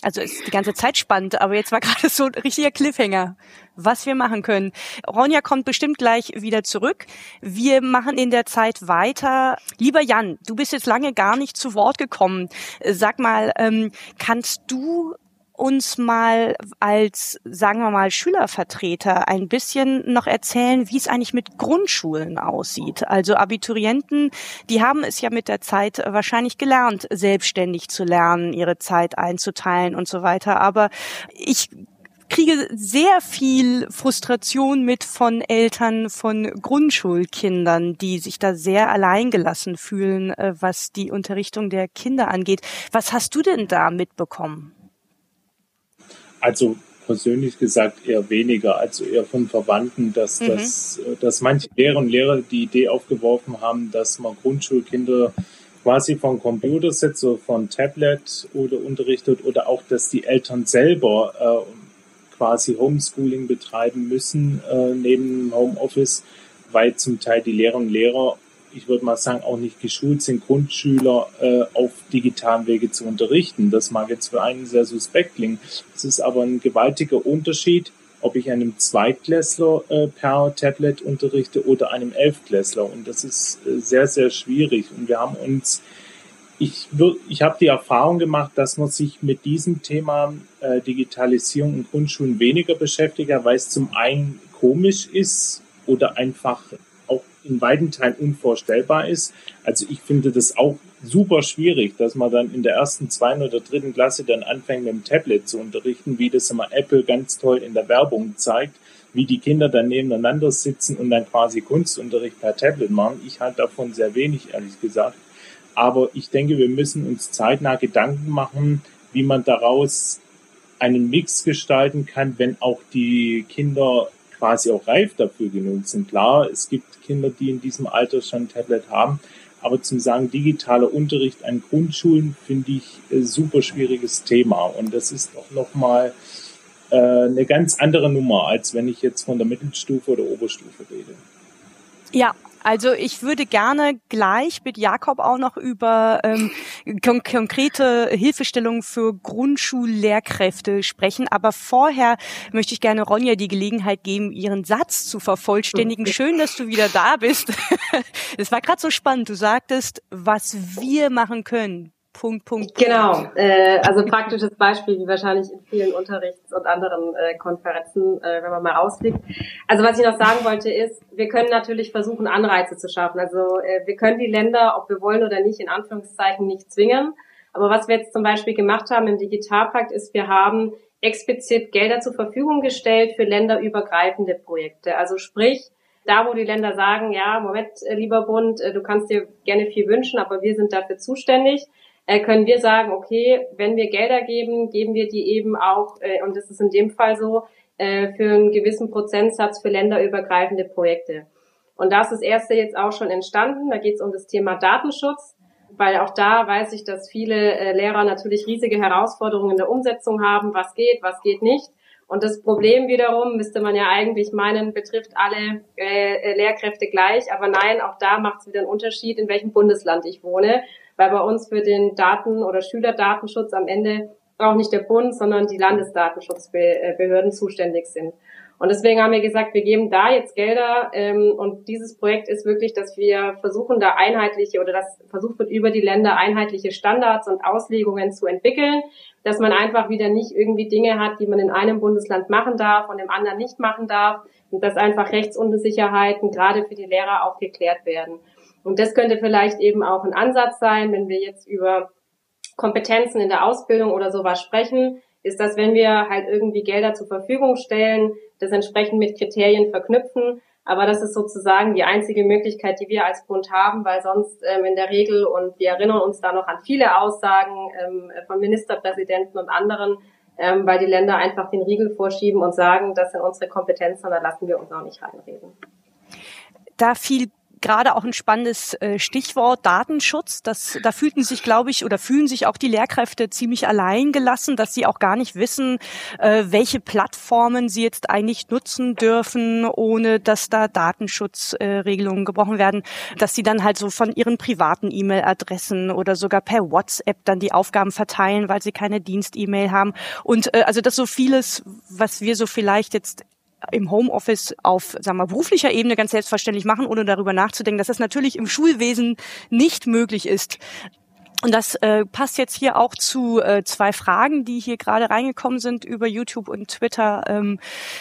Speaker 1: Also ist die ganze Zeit spannend, aber jetzt war gerade so ein richtiger Cliffhanger, was wir machen können. Ronja kommt bestimmt gleich wieder zurück. Wir machen in der Zeit weiter. Lieber Jan, du bist jetzt lange gar nicht zu Wort gekommen. Sag mal, ähm, kannst du uns mal als, sagen wir mal, Schülervertreter ein bisschen noch erzählen, wie es eigentlich mit Grundschulen aussieht. Also Abiturienten, die haben es ja mit der Zeit wahrscheinlich gelernt, selbstständig zu lernen, ihre Zeit einzuteilen und so weiter. Aber ich kriege sehr viel Frustration mit von Eltern von Grundschulkindern, die sich da sehr alleingelassen fühlen, äh, was die Unterrichtung der Kinder angeht. Was hast du denn da mitbekommen?
Speaker 4: Also persönlich gesagt eher weniger, also eher von Verwandten, dass, mhm. dass, dass manche Lehrer und Lehrer die Idee aufgeworfen haben, dass man Grundschulkinder quasi von Computer setzt oder von Tablet oder unterrichtet oder auch, dass die Eltern selber äh, quasi Homeschooling betreiben müssen äh, neben Homeoffice, weil zum Teil die Lehrer und Lehrer ich würde mal sagen, auch nicht geschult sind, Grundschüler äh, auf digitalen Wege zu unterrichten. Das mag jetzt für einen sehr suspekt klingen. Es ist aber ein gewaltiger Unterschied, ob ich einem Zweitklässler äh, per Tablet unterrichte oder einem Elfklässler. Und das ist äh, sehr, sehr schwierig. Und wir haben uns, ich, ich habe die Erfahrung gemacht, dass man sich mit diesem Thema äh, Digitalisierung in Grundschulen weniger beschäftigt, weil es zum einen komisch ist oder einfach in weiten Teilen unvorstellbar ist. Also ich finde das auch super schwierig, dass man dann in der ersten, zweiten oder dritten Klasse dann anfängt mit dem Tablet zu unterrichten, wie das immer Apple ganz toll in der Werbung zeigt, wie die Kinder dann nebeneinander sitzen und dann quasi Kunstunterricht per Tablet machen. Ich halte davon sehr wenig, ehrlich gesagt. Aber ich denke, wir müssen uns zeitnah Gedanken machen, wie man daraus einen Mix gestalten kann, wenn auch die Kinder quasi auch reif dafür genug sind. Klar, es gibt Kinder, die in diesem Alter schon ein Tablet haben, aber zum sagen, digitaler Unterricht an Grundschulen finde ich äh, super schwieriges Thema. Und das ist doch nochmal äh, eine ganz andere Nummer, als wenn ich jetzt von der Mittelstufe oder Oberstufe rede.
Speaker 1: Ja, also ich würde gerne gleich mit Jakob auch noch über ähm, kon konkrete Hilfestellungen für Grundschullehrkräfte sprechen. Aber vorher möchte ich gerne Ronja die Gelegenheit geben, ihren Satz zu vervollständigen. Schön, dass du wieder da bist. Es war gerade so spannend. Du sagtest, was wir machen können. Punkt, Punkt.
Speaker 3: Genau, äh, also praktisches Beispiel, wie wahrscheinlich in vielen Unterrichts- und anderen äh, Konferenzen, äh, wenn man mal rausblickt. Also was ich noch sagen wollte ist, wir können natürlich versuchen, Anreize zu schaffen. Also äh, wir können die Länder, ob wir wollen oder nicht, in Anführungszeichen nicht zwingen. Aber was wir jetzt zum Beispiel gemacht haben im Digitalpakt ist, wir haben explizit Gelder zur Verfügung gestellt für länderübergreifende Projekte. Also sprich, da wo die Länder sagen, ja, Moment, äh, lieber Bund, äh, du kannst dir gerne viel wünschen, aber wir sind dafür zuständig, äh, können wir sagen, okay, wenn wir Gelder geben, geben wir die eben auch, äh, und das ist in dem Fall so, äh, für einen gewissen Prozentsatz für länderübergreifende Projekte. Und da ist das erste jetzt auch schon entstanden. Da geht es um das Thema Datenschutz, weil auch da weiß ich, dass viele äh, Lehrer natürlich riesige Herausforderungen in der Umsetzung haben. Was geht, was geht nicht. Und das Problem wiederum, müsste man ja eigentlich meinen, betrifft alle äh, Lehrkräfte gleich. Aber nein, auch da macht es wieder einen Unterschied, in welchem Bundesland ich wohne weil bei uns für den Daten- oder Schülerdatenschutz am Ende auch nicht der Bund, sondern die Landesdatenschutzbehörden zuständig sind. Und deswegen haben wir gesagt, wir geben da jetzt Gelder ähm, und dieses Projekt ist wirklich, dass wir versuchen, da einheitliche oder das versucht wird, über die Länder einheitliche Standards und Auslegungen zu entwickeln, dass man einfach wieder nicht irgendwie Dinge hat, die man in einem Bundesland machen darf und im anderen nicht machen darf und dass einfach Rechtsunsicherheiten gerade für die Lehrer auch geklärt werden. Und das könnte vielleicht eben auch ein Ansatz sein, wenn wir jetzt über Kompetenzen in der Ausbildung oder sowas sprechen, ist, dass wenn wir halt irgendwie Gelder zur Verfügung stellen, das entsprechend mit Kriterien verknüpfen. Aber das ist sozusagen die einzige Möglichkeit, die wir als Bund haben, weil sonst ähm, in der Regel, und wir erinnern uns da noch an viele Aussagen ähm, von Ministerpräsidenten und anderen, ähm, weil die Länder einfach den Riegel vorschieben und sagen, das sind unsere Kompetenzen, da lassen wir uns auch nicht reinreden.
Speaker 1: Da fiel gerade auch ein spannendes äh, Stichwort Datenschutz. Das, da fühlten sich, glaube ich, oder fühlen sich auch die Lehrkräfte ziemlich allein gelassen, dass sie auch gar nicht wissen, äh, welche sie jetzt eigentlich nutzen dürfen, ohne dass da Datenschutzregelungen äh, gebrochen werden, dass sie dann halt so von ihren privaten E-Mail-Adressen oder sogar per WhatsApp dann die Aufgaben verteilen, weil sie keine Dienst-E-Mail haben. Und äh, also das so vieles, was wir so vielleicht jetzt im Homeoffice auf sagen wir, beruflicher Ebene ganz selbstverständlich machen, ohne darüber nachzudenken, dass das natürlich im Schulwesen nicht möglich ist. Und das äh, passt jetzt hier auch zu äh, zwei Fragen, die hier gerade reingekommen sind über YouTube und Twitter. Ähm,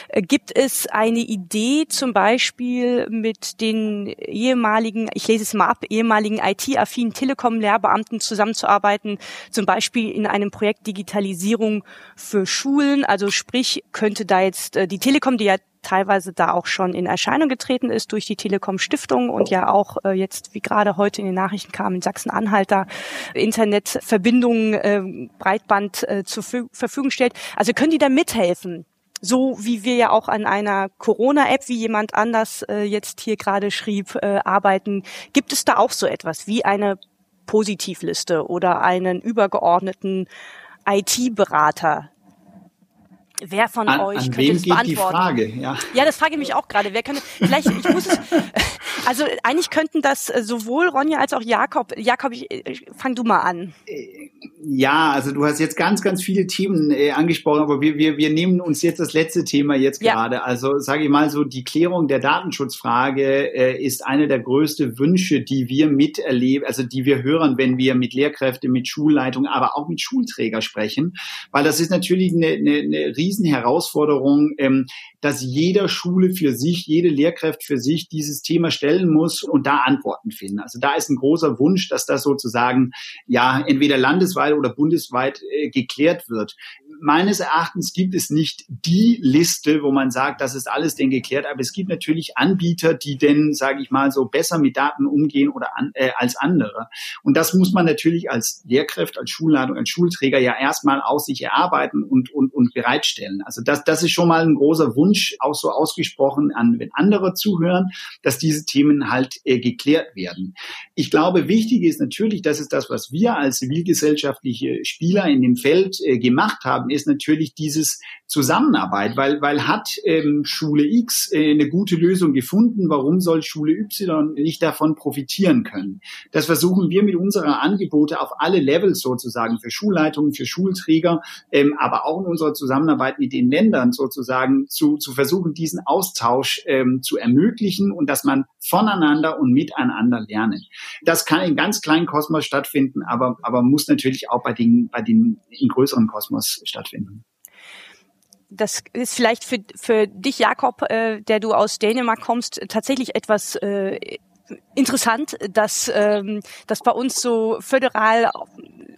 Speaker 1: äh, gibt es eine Idee zum Beispiel mit den ehemaligen, ich lese es mal ab, ehemaligen IT-affinen Telekom-Lehrbeamten zusammenzuarbeiten, zum Beispiel in einem Projekt Digitalisierung für Schulen? Also sprich, könnte da jetzt äh, die Telekom, die ja teilweise da auch schon in Erscheinung getreten ist durch die Telekom Stiftung und ja auch äh, jetzt, wie gerade heute in den Nachrichten kam, in Sachsen-Anhalt da Internetverbindungen, äh, Breitband äh, zur Verfügung stellt. Also können die da mithelfen? so wie wir ja auch an einer Corona-App, wie jemand anders äh, jetzt hier gerade schrieb, äh, arbeiten, gibt es da auch so etwas wie eine Positivliste oder einen übergeordneten IT-Berater, Wer von
Speaker 2: an,
Speaker 1: euch
Speaker 2: an
Speaker 1: könnte
Speaker 2: wem
Speaker 1: das
Speaker 2: geht
Speaker 1: beantworten?
Speaker 2: die Frage? Ja.
Speaker 1: ja, das frage ich mich auch gerade. Wer könnte, vielleicht, ich muss es, also eigentlich könnten das äh, sowohl Ronja als auch Jakob. Jakob, ich, ich, fang du mal an.
Speaker 2: Ja, also du hast jetzt ganz, ganz viele Themen äh, angesprochen, aber wir, wir, wir nehmen uns jetzt das letzte Thema jetzt
Speaker 1: Ja.
Speaker 2: gerade. Also sage ich mal so, die Klärung der Datenschutzfrage äh, ist eine der größten Wünsche, die wir miterleben, also die wir hören, wenn wir mit Lehrkräften, mit Schulleitungen, aber auch mit Schulträger sprechen, weil das ist natürlich eine, eine, eine Riesenherausforderung, ähm, dass jeder Schule für sich, jede Lehrkraft für sich dieses Thema stellen muss und da Antworten finden. Also da ist ein großer Wunsch, dass das sozusagen ja entweder landesweit oder bundesweit äh, geklärt wird. Meines Erachtens gibt es nicht die Liste, wo man sagt, das ist alles denn geklärt, aber es gibt natürlich Anbieter, die denn, sage ich mal, so besser mit Daten umgehen oder an, äh, als andere. Und das muss man natürlich als Lehrkraft, als Schulleitung, als Schulträger ja erstmal aus sich erarbeiten und, und, und bereitstellen. Also das, das ist schon mal ein großer Wunsch, auch so ausgesprochen an, wenn andere zuhören, dass diese Themen halt äh, geklärt werden. Ich glaube, wichtig ist natürlich, das ist das, was wir als zivilgesellschaftliche Spieler in dem Feld äh, gemacht haben, ist natürlich dieses Zusammenarbeit, weil, weil hat ähm, Schule X äh, eine gute Lösung gefunden, warum soll Schule Y nicht davon profitieren können? Das versuchen wir mit unserer Angebote auf alle Levels sozusagen für Schulleitungen, für Schulträger, ähm, aber auch in unserer Zusammenarbeit mit den Ländern sozusagen zu, zu versuchen, diesen Austausch ähm, zu ermöglichen und dass man voneinander und miteinander lernen. Das kann in ganz kleinen Kosmos stattfinden, aber, aber muss natürlich auch bei den, bei den in größeren Kosmos stattfinden.
Speaker 1: Das ist vielleicht für, für dich, Jakob, äh, der du aus Dänemark kommst, tatsächlich etwas äh, interessant, dass ähm, das bei uns so föderal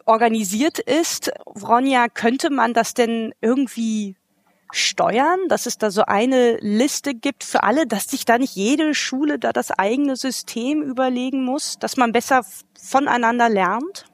Speaker 1: organisiert ist. Ronja, könnte man das denn irgendwie steuern, dass es da so eine Liste gibt für alle, dass sich da nicht jede Schule da das eigene System überlegen muss, dass man besser voneinander lernt?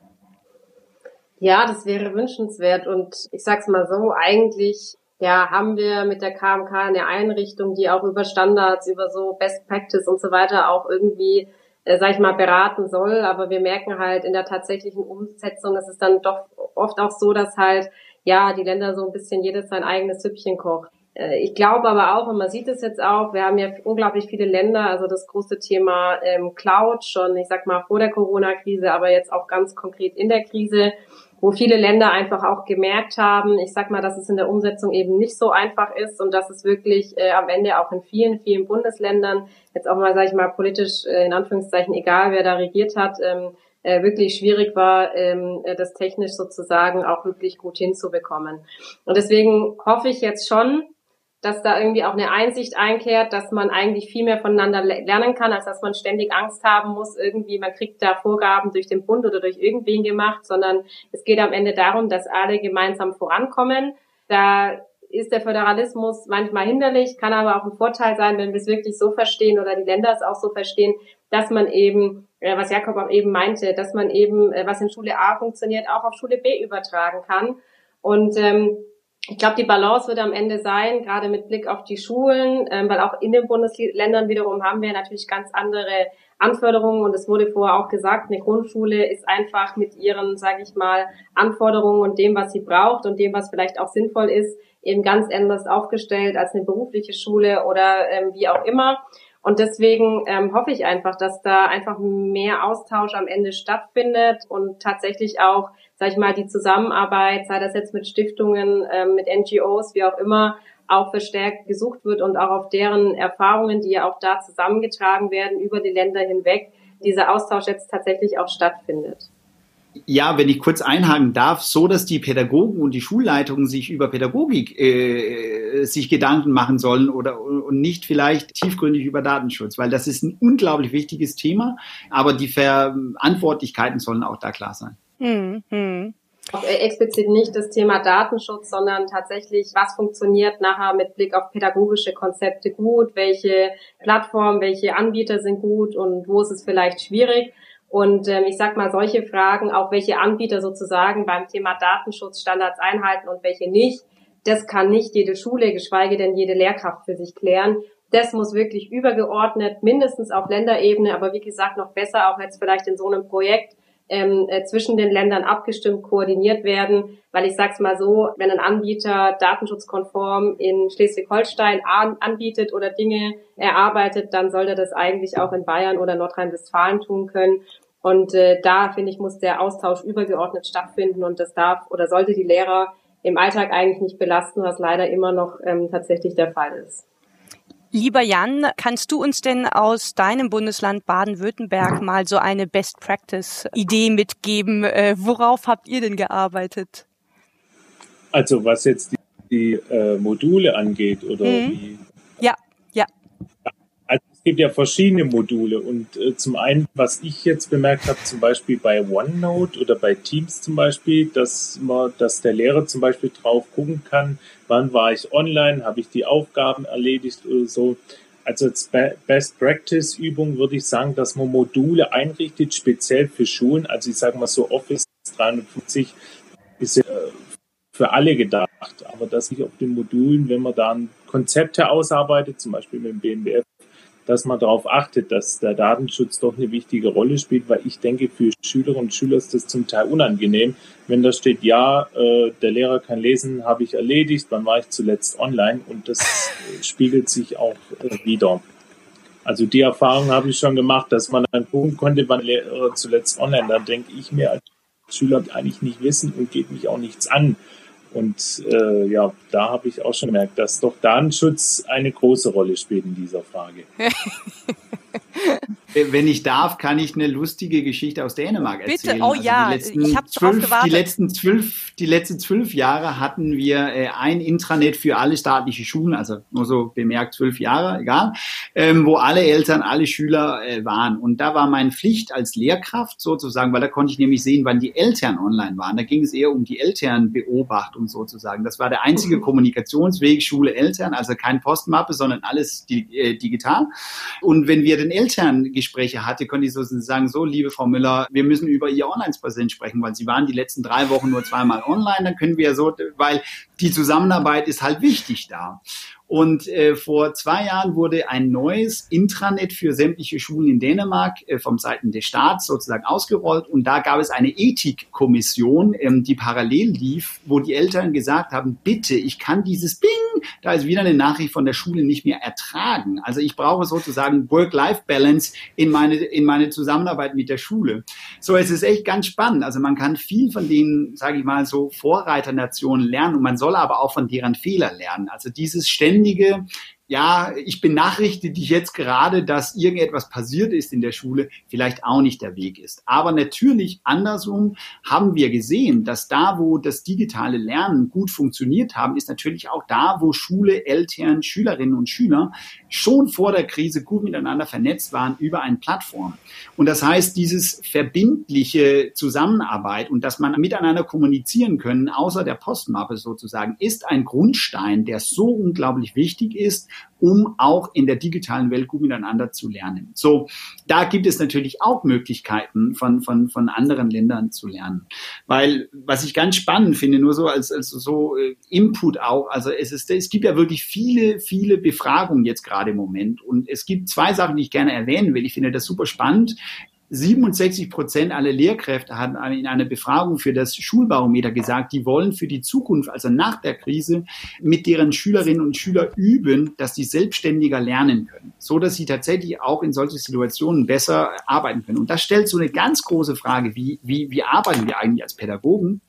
Speaker 3: Ja, das wäre wünschenswert und ich sag's mal so, eigentlich ja, haben wir mit der KMK eine Einrichtung, die auch über Standards, über so Best Practice und so weiter auch irgendwie, äh, sag ich mal, beraten soll. Aber wir merken halt in der tatsächlichen Umsetzung, ist es dann doch oft auch so, dass halt, ja, die Länder so ein bisschen jedes sein eigenes Süppchen kocht. Äh, ich glaube aber auch, und man sieht es jetzt auch, wir haben ja unglaublich viele Länder, also das große Thema ähm, Cloud schon, ich sag mal, vor der Corona-Krise, aber jetzt auch ganz konkret in der Krise wo viele Länder einfach auch gemerkt haben, ich sag mal, dass es in der Umsetzung eben nicht so einfach ist und dass es wirklich äh, am Ende auch in vielen, vielen Bundesländern, jetzt auch mal, sage ich mal, politisch äh, in Anführungszeichen, egal wer da regiert hat, ähm, äh, wirklich schwierig war, ähm, das technisch sozusagen auch wirklich gut hinzubekommen. Und deswegen hoffe ich jetzt schon, dass da irgendwie auch eine Einsicht einkehrt, dass man eigentlich viel mehr voneinander lernen kann, als dass man ständig Angst haben muss, irgendwie, man kriegt da Vorgaben durch den Bund oder durch irgendwen gemacht, sondern es geht am Ende darum, dass alle gemeinsam vorankommen. Da ist der Föderalismus manchmal hinderlich, kann aber auch ein Vorteil sein, wenn wir es wirklich so verstehen oder die Länder es auch so verstehen, dass man eben, äh, was Jakob auch eben meinte, dass man eben, äh, was in Schule A funktioniert, auch auf Schule B übertragen kann. Und ähm, ich glaube, die Balance wird am Ende sein, gerade mit Blick auf die Schulen, ähm, weil auch in den Bundesländern wiederum haben wir natürlich ganz andere Anforderungen und es wurde vorher auch gesagt, eine Grundschule ist einfach mit ihren, sage ich mal, Anforderungen und dem, was sie braucht und dem, was vielleicht auch sinnvoll ist, eben ganz anders aufgestellt als eine berufliche Schule oder ähm, wie auch immer. Und deswegen ähm, hoffe ich einfach, dass da einfach mehr Austausch am Ende stattfindet und tatsächlich auch, sag ich mal, die Zusammenarbeit, sei das jetzt mit Stiftungen, ähm, mit NGOs, wie auch immer, auch verstärkt gesucht wird und auch auf deren Erfahrungen, die ja auch da zusammengetragen werden über die Länder hinweg, dieser Austausch jetzt tatsächlich auch stattfindet.
Speaker 2: Ja, wenn ich kurz einhaken darf, so dass die Pädagogen und die Schulleitungen sich über Pädagogik äh, sich Gedanken machen sollen oder und nicht vielleicht tiefgründig über Datenschutz, weil das ist ein unglaublich wichtiges Thema, aber die Verantwortlichkeiten sollen auch da klar sein.
Speaker 1: Hm, hm.
Speaker 3: Auch explizit nicht das Thema Datenschutz, sondern tatsächlich, was funktioniert nachher mit Blick auf pädagogische Konzepte gut, welche Plattformen, welche Anbieter sind gut und wo ist es vielleicht schwierig. Und ähm, ich sag mal, solche Fragen, auch welche Anbieter sozusagen beim Thema Datenschutzstandards einhalten und welche nicht, das kann nicht jede Schule, geschweige denn jede Lehrkraft für sich klären. Das muss wirklich übergeordnet, mindestens auf Länderebene, aber wie gesagt noch besser auch jetzt vielleicht in so einem Projekt ähm, äh, zwischen den Ländern abgestimmt, koordiniert werden. Weil ich sag's mal so, wenn ein Anbieter datenschutzkonform in Schleswig-Holstein an, anbietet oder Dinge erarbeitet, dann sollte das eigentlich auch in Bayern oder Nordrhein-Westfalen tun können. Und äh, da, finde ich, muss der Austausch übergeordnet stattfinden und das darf oder sollte die Lehrer im Alltag eigentlich nicht belasten, was leider immer noch ähm, tatsächlich der Fall ist.
Speaker 1: Lieber Jan, kannst du uns denn aus deinem Bundesland Baden-Württemberg mal so eine Best-Practice-Idee mitgeben? Äh, worauf habt ihr denn gearbeitet?
Speaker 4: Also was jetzt die, die äh, Module angeht oder mhm. wie?
Speaker 1: Ja, ja.
Speaker 4: Also es gibt ja verschiedene Module und äh, zum einen, was ich jetzt bemerkt habe, zum Beispiel bei OneNote oder bei Teams zum Beispiel, dass man, dass der Lehrer zum Beispiel drauf gucken kann, wann war ich online, habe ich die Aufgaben erledigt oder so. Also als Best Practice Übung würde ich sagen, dass man Module einrichtet, speziell für Schulen. Also ich sage mal so Office 350 ist ja für alle gedacht, aber dass ich auf den Modulen, wenn man da ein Konzept herausarbeitet, zum Beispiel mit dem BMBF, dass man darauf achtet, dass der Datenschutz doch eine wichtige Rolle spielt, weil ich denke, für Schülerinnen und Schüler ist das zum Teil unangenehm, wenn da steht, ja, äh, der Lehrer kann lesen, habe ich erledigt, wann war ich zuletzt online und das spiegelt sich auch äh, wieder. Also die Erfahrung habe ich schon gemacht, dass man dann gucken konnte, wann Lehrer zuletzt online, dann denke ich mir als Schüler eigentlich nicht wissen und geht mich auch nichts an. Und äh, ja, da habe ich auch schon gemerkt, dass doch Datenschutz eine große Rolle spielt in dieser Frage.
Speaker 2: Wenn ich darf, kann ich eine lustige Geschichte aus Dänemark erzählen.
Speaker 1: Bitte, oh also ja,
Speaker 2: ich habe zwölf, gewartet. Die letzten zwölf, die letzten zwölf Jahre hatten wir äh, ein Intranet für alle staatliche Schulen, also nur so bemerkt zwölf Jahre, egal, ähm, wo alle Eltern, alle Schüler äh, waren. Und da war meine Pflicht als Lehrkraft sozusagen, weil da konnte ich nämlich sehen, wann die Eltern online waren. Da ging es eher um die Elternbeobachtung sozusagen. Das war der einzige Kommunikationsweg Schule-Eltern, also kein Postmappe, sondern alles äh, digital. Und wenn wir den Eltern Gespräche hatte, konnte ich so sagen, so, liebe Frau Müller, wir müssen über Ihr Online-Präsenz sprechen, weil Sie waren die letzten drei Wochen nur zweimal online, dann können wir so, weil die Zusammenarbeit ist halt wichtig da. Und äh, vor zwei Jahren wurde ein neues Intranet für sämtliche Schulen in Dänemark äh, vom Seiten des Staats sozusagen ausgerollt. Und da gab es eine Ethikkommission, ähm, die parallel lief, wo die Eltern gesagt haben, bitte, ich kann dieses Bing, da ist wieder eine Nachricht von der Schule nicht mehr ertragen. Also ich brauche sozusagen Work-Life-Balance in meine, in meine Zusammenarbeit mit der Schule. So, es ist echt ganz spannend. Also man kann viel von den, sage ich mal, so Vorreiternationen lernen und man soll aber auch von deren Fehler lernen. Also dieses ständige ständige ja, ich benachrichtige dich jetzt gerade, dass irgendetwas passiert ist in der Schule, vielleicht auch nicht der Weg ist. Aber natürlich andersrum haben wir gesehen, dass da, wo das digitale Lernen gut funktioniert haben, ist natürlich auch da, wo Schule, Eltern, Schülerinnen und Schüler schon vor der Krise gut miteinander vernetzt waren über eine Plattform. Und das heißt, dieses verbindliche Zusammenarbeit und dass man miteinander kommunizieren können, außer der Postmappe sozusagen, ist ein Grundstein, der so unglaublich wichtig ist, um auch in der digitalen Welt gut miteinander zu lernen. So, da gibt es natürlich auch Möglichkeiten von, von, von anderen Ländern zu lernen. Weil, was ich ganz spannend finde, nur so als, als so äh, Input auch, also es ist, es gibt ja wirklich viele, viele Befragungen jetzt gerade im Moment. Und es gibt zwei Sachen, die ich gerne erwähnen will. Ich finde das super spannend. 67 Prozent aller Lehrkräfte haben in einer Befragung für das Schulbarometer gesagt, die wollen für die Zukunft, also nach der Krise, mit deren Schülerinnen und Schüler üben, dass sie selbstständiger lernen können, so dass sie tatsächlich auch in solchen Situationen besser arbeiten können. Und das stellt so eine ganz große Frage, wie, wie, wie arbeiten wir eigentlich als Pädagogen?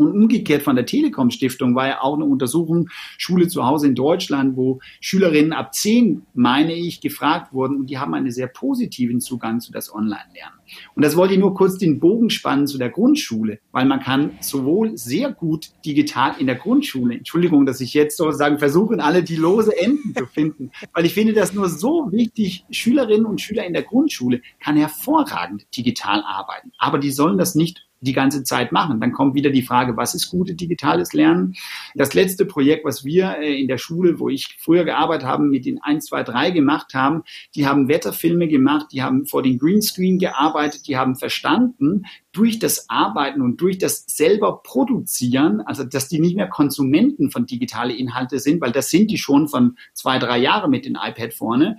Speaker 2: Und umgekehrt von der Telekom Stiftung war ja auch eine Untersuchung Schule zu Hause in Deutschland, wo Schülerinnen ab zehn, meine ich, gefragt wurden und die haben einen sehr positiven Zugang zu das Online-Lernen. Und das wollte ich nur kurz den Bogen spannen zu der Grundschule, weil man kann sowohl sehr gut digital in der Grundschule, Entschuldigung, dass ich jetzt sozusagen versuche, alle die lose Enden zu finden, weil ich finde das nur so wichtig, Schülerinnen und Schüler in der Grundschule kann hervorragend digital arbeiten, aber die sollen das nicht die ganze Zeit machen. Dann kommt wieder die Frage, was ist gute digitales Lernen? Das letzte Projekt, was wir äh, in der Schule, wo ich früher gearbeitet habe, mit den 1, 2, 3 gemacht haben, die haben Wetterfilme gemacht, die haben vor den Greenscreen gearbeitet, die haben verstanden, durch das Arbeiten und durch das selber Produzieren, also dass die nicht mehr Konsumenten von digitale Inhalte sind, weil das sind die schon von zwei, drei Jahren mit dem iPad vorne,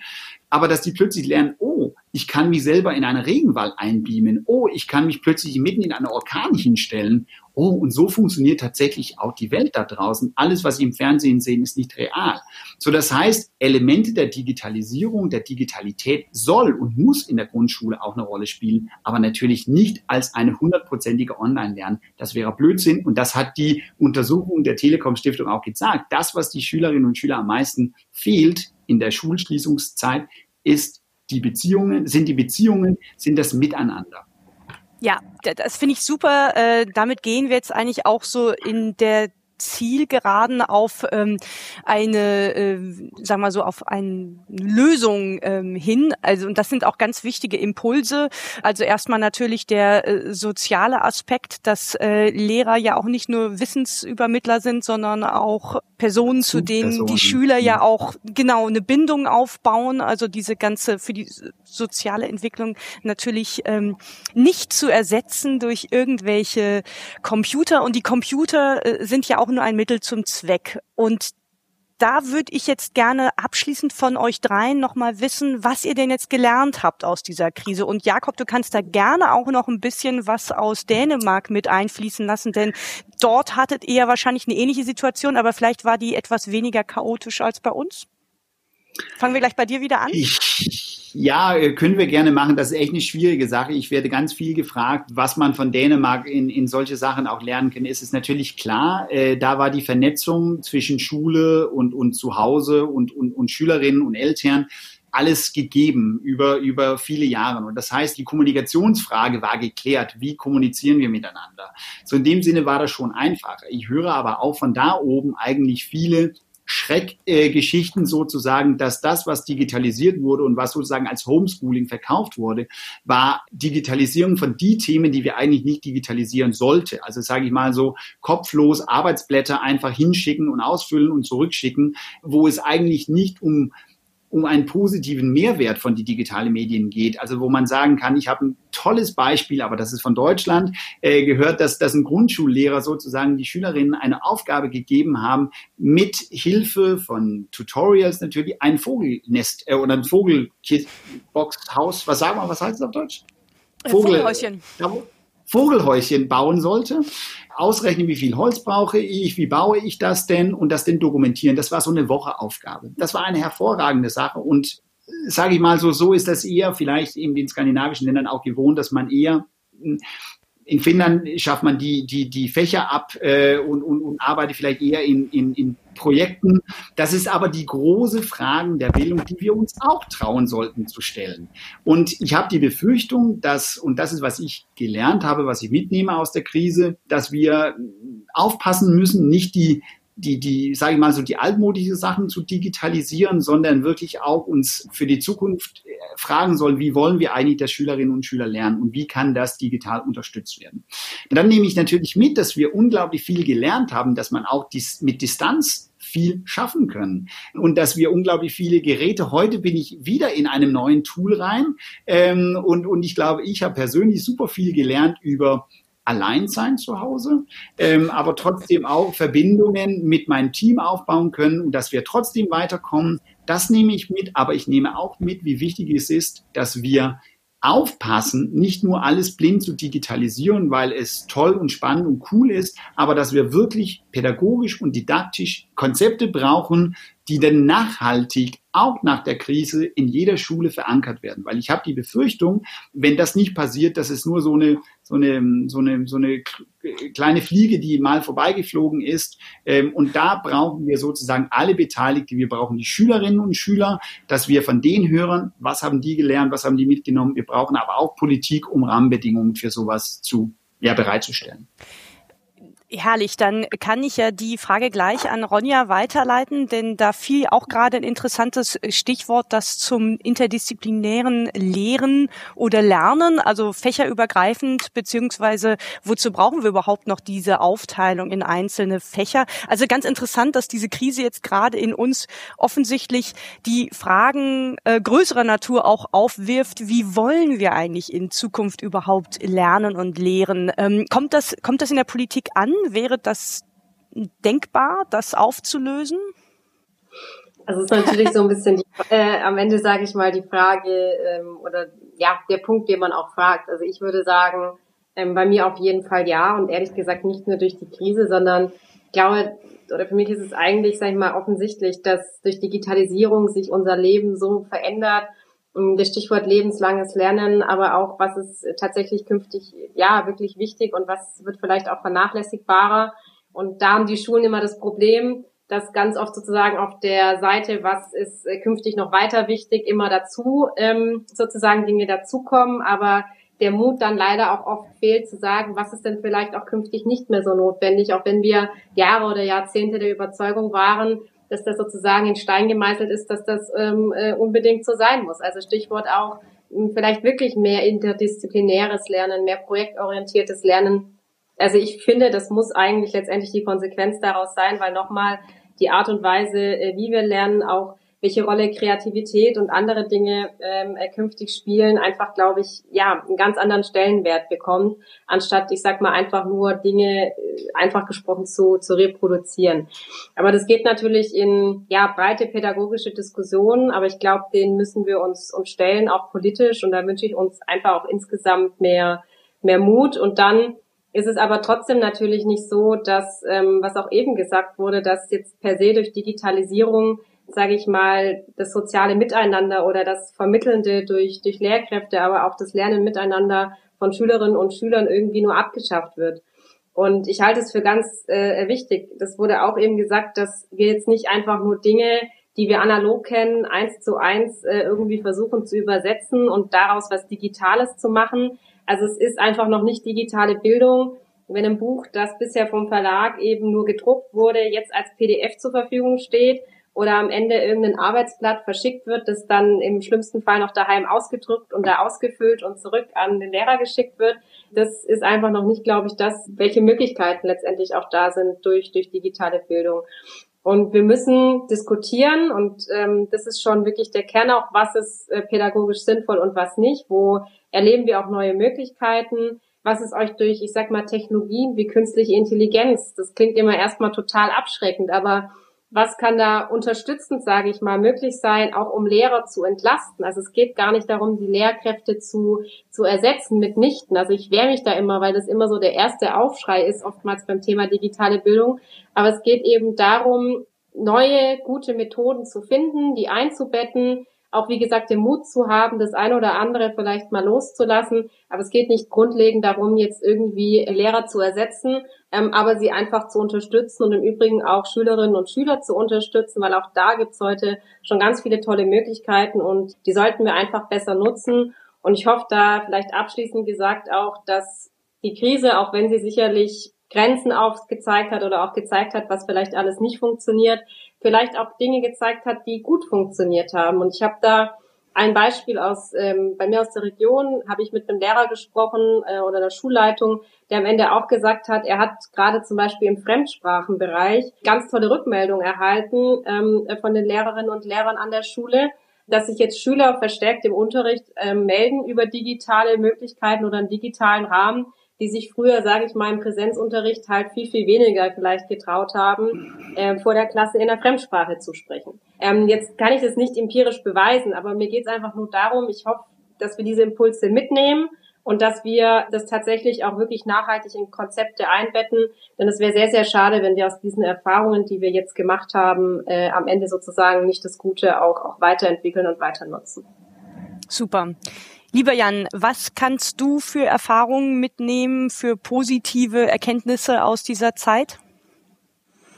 Speaker 2: aber dass die plötzlich lernen, oh, ich kann mich selber in einen Regenwald einbeamen, oh, ich kann mich plötzlich mitten in einen Orkan hinstellen, oh, und so funktioniert tatsächlich auch die Welt da draußen. Alles, was Sie im Fernsehen sehen, ist nicht real. So, das heißt, Elemente der Digitalisierung, der Digitalität soll und muss in der Grundschule auch eine Rolle spielen, aber natürlich nicht als eine hundertprozentige Online-Lernen. Das wäre Blödsinn und das hat die Untersuchung der Telekom Stiftung auch gesagt. Das, was die Schülerinnen und Schüler am meisten fehlt in der Schulschließungszeit, ist die Beziehungen, sind die Beziehungen, sind das Miteinander.
Speaker 1: Ja, das finde ich super. Äh, damit gehen wir jetzt eigentlich auch so in der Zielgeraden auf ähm, eine, äh, sagen wir so, auf eine Lösung ähm, hin. Also und das sind auch ganz wichtige Impulse. Also erstmal natürlich der äh, soziale Aspekt, dass äh, Lehrer ja auch nicht nur Wissensübermittler sind, sondern auch Personen, zu denen die Schüler ja mhm. auch genau eine Bindung aufbauen. Also diese ganze für die soziale Entwicklung natürlich ähm, nicht zu ersetzen durch irgendwelche Computer. Und die Computer äh, sind ja auch nur ein Mittel zum Zweck. Und da würde ich jetzt gerne abschließend von euch dreien nochmal wissen, was ihr denn jetzt gelernt habt aus dieser Krise. Und Jakob, du kannst da gerne auch noch ein bisschen was aus Dänemark mit einfließen lassen, denn dort hattet ihr wahrscheinlich eine ähnliche Situation, aber vielleicht war die etwas weniger chaotisch als bei uns. Fangen wir gleich bei dir wieder an.
Speaker 2: Ich ja, äh, können wir gerne machen. Das ist echt eine schwierige Sache. Ich werde ganz viel gefragt, was man von Dänemark in, in solche Sachen auch lernen kann. Ist es natürlich klar, äh, da war die Vernetzung zwischen Schule und, und Zuhause und, und, und Schülerinnen und Eltern alles gegeben über, über viele Jahre. Und das heißt, die Kommunikationsfrage war geklärt. Wie kommunizieren wir miteinander? So in dem Sinne war das schon einfacher. Ich höre aber auch von da oben eigentlich viele Schreckgeschichten äh, sozusagen, dass das, was digitalisiert wurde und was sozusagen als Homeschooling verkauft wurde, war Digitalisierung von die Themen, die wir eigentlich nicht digitalisieren sollte. Also sage ich mal so kopflos Arbeitsblätter einfach hinschicken und ausfüllen und zurückschicken, wo es eigentlich nicht um um einen positiven Mehrwert von die digitalen Medien geht. Also wo man sagen kann, ich habe ein tolles Beispiel, aber das ist von Deutschland, äh, gehört, dass, dass ein Grundschullehrer sozusagen die Schülerinnen eine Aufgabe gegeben haben, mit Hilfe von Tutorials natürlich ein Vogelnest äh, oder ein Vogelboxhaus, was sagen wir, was heißt das auf Deutsch?
Speaker 1: Vogel, Vogelhäuschen.
Speaker 2: Vogelhäuschen bauen sollte ausrechnen, wie viel Holz brauche ich, wie baue ich das denn und das denn dokumentieren. Das war so eine Wocheaufgabe. Das war eine hervorragende Sache und sage ich mal so, so ist das eher vielleicht in den skandinavischen Ländern auch gewohnt, dass man eher in Finnland schafft man die, die, die Fächer ab äh, und, und, und arbeitet vielleicht eher in, in, in Projekten. Das ist aber die große Frage der Bildung, die wir uns auch trauen sollten zu stellen. Und ich habe die Befürchtung, dass, und das ist, was ich gelernt habe, was ich mitnehme aus der Krise, dass wir aufpassen müssen, nicht die die, die, sage ich mal so, die altmodische Sachen zu digitalisieren, sondern wirklich auch uns für die Zukunft äh, fragen sollen, wie wollen wir eigentlich, dass Schülerinnen und Schüler lernen und wie kann das digital unterstützt werden. Und dann nehme ich natürlich mit, dass wir unglaublich viel gelernt haben, dass man auch dies, mit Distanz viel schaffen können. Und dass wir unglaublich viele Geräte, heute bin ich wieder in einem neuen Tool rein ähm, und, und ich glaube, ich habe persönlich super viel gelernt über allein sein zu Hause, ähm, aber trotzdem auch Verbindungen mit meinem Team aufbauen können und dass wir trotzdem weiterkommen. Das nehme ich mit, aber ich nehme auch mit, wie wichtig es ist, dass wir aufpassen, nicht nur alles blind zu digitalisieren, weil es toll und spannend und cool ist, aber dass wir wirklich pädagogisch und didaktisch Konzepte brauchen, die dann nachhaltig auch nach der Krise in jeder Schule verankert werden. Weil ich habe die Befürchtung, wenn das nicht passiert, dass es nur so eine, so eine, so eine, so eine kleine Fliege, die mal vorbeigeflogen ist. Ähm, und da brauchen wir sozusagen alle Beteiligten. Wir brauchen die Schülerinnen und Schüler, dass wir von denen hören, was haben die gelernt, was haben die mitgenommen. Wir brauchen aber auch Politik, um Rahmenbedingungen für sowas zu, ja, bereitzustellen.
Speaker 1: Herrlich, dann kann ich ja die Frage gleich an Ronja weiterleiten, denn da fiel auch gerade ein interessantes Stichwort, das zum interdisziplinären Lehren oder Lernen, also fächerübergreifend, beziehungsweise wozu brauchen wir überhaupt noch diese Aufteilung in einzelne Fächer? Also ganz interessant, dass diese Krise jetzt gerade in uns offensichtlich die Fragen äh, größerer Natur auch aufwirft. Wie wollen wir eigentlich in Zukunft überhaupt lernen und lehren? Ähm, kommt das, kommt das in der Politik an? Wäre das denkbar, das aufzulösen?
Speaker 3: Also es ist natürlich so ein bisschen die, äh, am Ende sage ich mal die Frage ähm, oder ja der Punkt, den man auch fragt. Also ich würde sagen, ähm, bei mir auf jeden Fall ja und ehrlich gesagt nicht nur durch die Krise, sondern ich glaube oder für mich ist es eigentlich, sage ich mal, offensichtlich, dass durch Digitalisierung sich unser Leben so verändert. Das Stichwort lebenslanges Lernen, aber auch was ist tatsächlich künftig ja wirklich wichtig und was wird vielleicht auch vernachlässigbarer. Und da haben die Schulen immer das Problem, dass ganz oft sozusagen auf der Seite, was ist äh, künftig noch weiter wichtig, immer dazu ähm, sozusagen Dinge dazukommen, aber der Mut dann leider auch oft fehlt zu sagen, was ist denn vielleicht auch künftig nicht mehr so notwendig, auch wenn wir Jahre oder Jahrzehnte der Überzeugung waren, dass das sozusagen in Stein gemeißelt ist, dass das ähm, äh, unbedingt so sein muss. Also Stichwort auch hm, vielleicht wirklich mehr interdisziplinäres Lernen, mehr projektorientiertes Lernen. Also ich finde, das muss eigentlich letztendlich die Konsequenz daraus sein, weil nochmal die Art und Weise, äh, wie wir lernen, auch welche Rolle Kreativität und andere Dinge ähm, äh, künftig spielen, einfach, glaube ich, ja, einen ganz anderen Stellenwert bekommt, anstatt, ich sag mal, einfach nur Dinge, äh, einfach gesprochen, zu, zu reproduzieren. Aber das geht natürlich in, ja, breite pädagogische Diskussionen, aber ich glaube, denen müssen wir uns, uns stellen, auch politisch, und da wünsche ich uns einfach auch insgesamt mehr, mehr Mut und dann ist es aber trotzdem natürlich nicht so, dass, ähm, was auch eben gesagt wurde, dass jetzt per se durch Digitalisierung, sage ich mal, das soziale Miteinander oder das Vermittelnde durch, durch Lehrkräfte, aber auch das Lernen miteinander von Schülerinnen und Schülern irgendwie nur abgeschafft wird. Und ich halte es für ganz äh, wichtig. Das wurde auch eben gesagt, dass wir jetzt nicht einfach nur Dinge, die wir analog kennen, eins zu eins äh, irgendwie versuchen zu übersetzen und daraus was Digitales zu machen, also es ist einfach noch nicht digitale Bildung. Wenn ein Buch, das bisher vom Verlag eben nur gedruckt wurde, jetzt als PDF zur Verfügung steht oder am Ende irgendein Arbeitsblatt verschickt wird, das dann im schlimmsten Fall noch daheim ausgedruckt und da ausgefüllt und zurück an den Lehrer geschickt wird, das ist einfach noch nicht, glaube ich, das, welche Möglichkeiten letztendlich auch da sind durch, durch digitale Bildung. Und wir müssen diskutieren und ähm, das ist schon wirklich der Kern auch, was ist äh, pädagogisch sinnvoll und was nicht, wo erleben wir auch neue Möglichkeiten, was ist euch durch, ich sag mal, Technologien wie künstliche Intelligenz, das klingt immer erstmal total abschreckend, aber was kann da unterstützend, sage ich mal, möglich sein, auch um Lehrer zu entlasten. Also es geht gar nicht darum, die Lehrkräfte zu, zu ersetzen mitnichten. Also ich wehre mich da immer, weil das immer so der erste Aufschrei ist, oftmals beim Thema digitale Bildung. Aber es geht eben darum, neue, gute Methoden zu finden, die einzubetten, auch wie gesagt den Mut zu haben, das eine oder andere vielleicht mal loszulassen. Aber es geht nicht grundlegend darum, jetzt irgendwie Lehrer zu ersetzen, ähm, aber sie einfach zu unterstützen und im Übrigen auch Schülerinnen und Schüler zu unterstützen, weil auch da gibt's heute schon ganz viele tolle Möglichkeiten und die sollten wir einfach besser nutzen. Und ich hoffe da vielleicht abschließend gesagt auch, dass die Krise, auch wenn sie sicherlich Grenzen aufgezeigt hat oder auch gezeigt hat, was vielleicht alles nicht funktioniert, vielleicht auch Dinge gezeigt hat, die gut funktioniert haben. Und ich habe da ein Beispiel aus ähm, bei mir aus der Region habe ich mit einem Lehrer gesprochen äh, oder der Schulleitung, der am Ende auch gesagt hat, er hat gerade zum Beispiel im Fremdsprachenbereich ganz tolle Rückmeldungen erhalten ähm, von den Lehrerinnen und Lehrern an der Schule, dass sich jetzt Schüler verstärkt im Unterricht ähm, melden über digitale Möglichkeiten oder einen digitalen Rahmen, die sich früher, sage ich mal, im Präsenzunterricht halt viel, viel weniger vielleicht getraut haben, äh, vor der Klasse in der Fremdsprache zu sprechen. Ähm, jetzt kann ich das nicht empirisch beweisen, aber mir geht es einfach nur darum, ich hoffe, dass wir diese Impulse mitnehmen und dass wir das tatsächlich auch wirklich nachhaltig in Konzepte einbetten. Denn es wäre sehr, sehr schade, wenn wir aus diesen Erfahrungen, die wir jetzt gemacht haben, äh, am Ende sozusagen nicht das Gute auch, auch weiterentwickeln und weiter nutzen.
Speaker 1: Super. Lieber Jan, was kannst du für Erfahrungen mitnehmen, für positive Erkenntnisse aus dieser Zeit?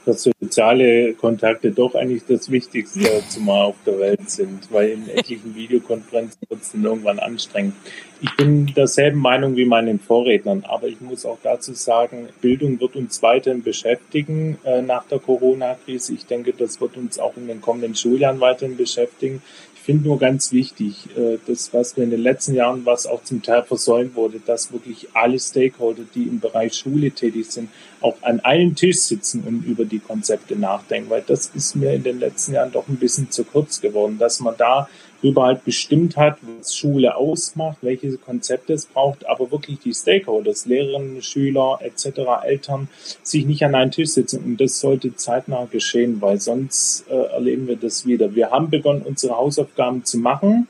Speaker 4: Dass soziale Kontakte doch eigentlich das Wichtigste zumal auf der Welt sind, weil in etlichen Videokonferenzen wird es dann irgendwann anstrengend. Ich bin derselben Meinung wie meinen Vorrednern, aber ich muss auch dazu sagen, Bildung wird uns weiterhin beschäftigen äh, nach der Corona-Krise. Ich denke, das wird uns auch in den kommenden Schuljahren weiterhin beschäftigen finde nur ganz wichtig, äh, das, was wir in den letzten Jahren, was auch zum Teil versäumt wurde, dass wirklich alle Stakeholder, die im Bereich Schule tätig sind, auch an einem Tisch sitzen und über die Konzepte nachdenken, weil das ist mir in den letzten Jahren doch ein bisschen zu kurz geworden, dass man da darüber halt bestimmt hat, was Schule ausmacht, welche Konzepte es braucht, aber wirklich die Stakeholders, Lehrerinnen, Schüler etc., Eltern, sich nicht an einen Tisch sitzen. Und das sollte zeitnah geschehen, weil sonst äh, erleben wir das wieder. Wir haben begonnen, unsere Hausaufgaben zu machen,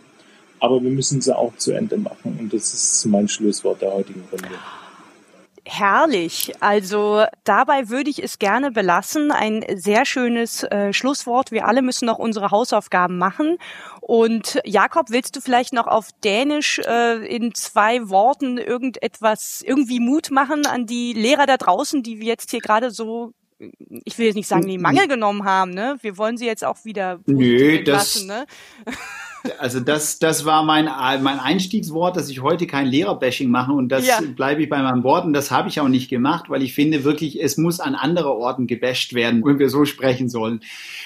Speaker 4: aber wir müssen sie auch zu Ende machen. Und das ist mein Schlusswort der heutigen Runde.
Speaker 1: Herrlich. Also dabei würde ich es gerne belassen. Ein sehr schönes äh, Schlusswort. Wir alle müssen noch unsere Hausaufgaben machen. Und Jakob, willst du vielleicht noch auf Dänisch äh, in zwei Worten irgendetwas, irgendwie Mut machen an die Lehrer da draußen, die wir jetzt hier gerade so ich will jetzt nicht sagen, die Mangel genommen haben, ne? Wir wollen sie jetzt auch wieder
Speaker 2: Nö, das, ne? Also das, das war mein, mein Einstiegswort, dass ich heute kein Lehrerbashing mache und das ja. bleibe ich bei meinem Wort und das habe ich auch nicht gemacht, weil ich finde wirklich, es muss an andere Orten gebasht werden, wenn wir so sprechen sollen.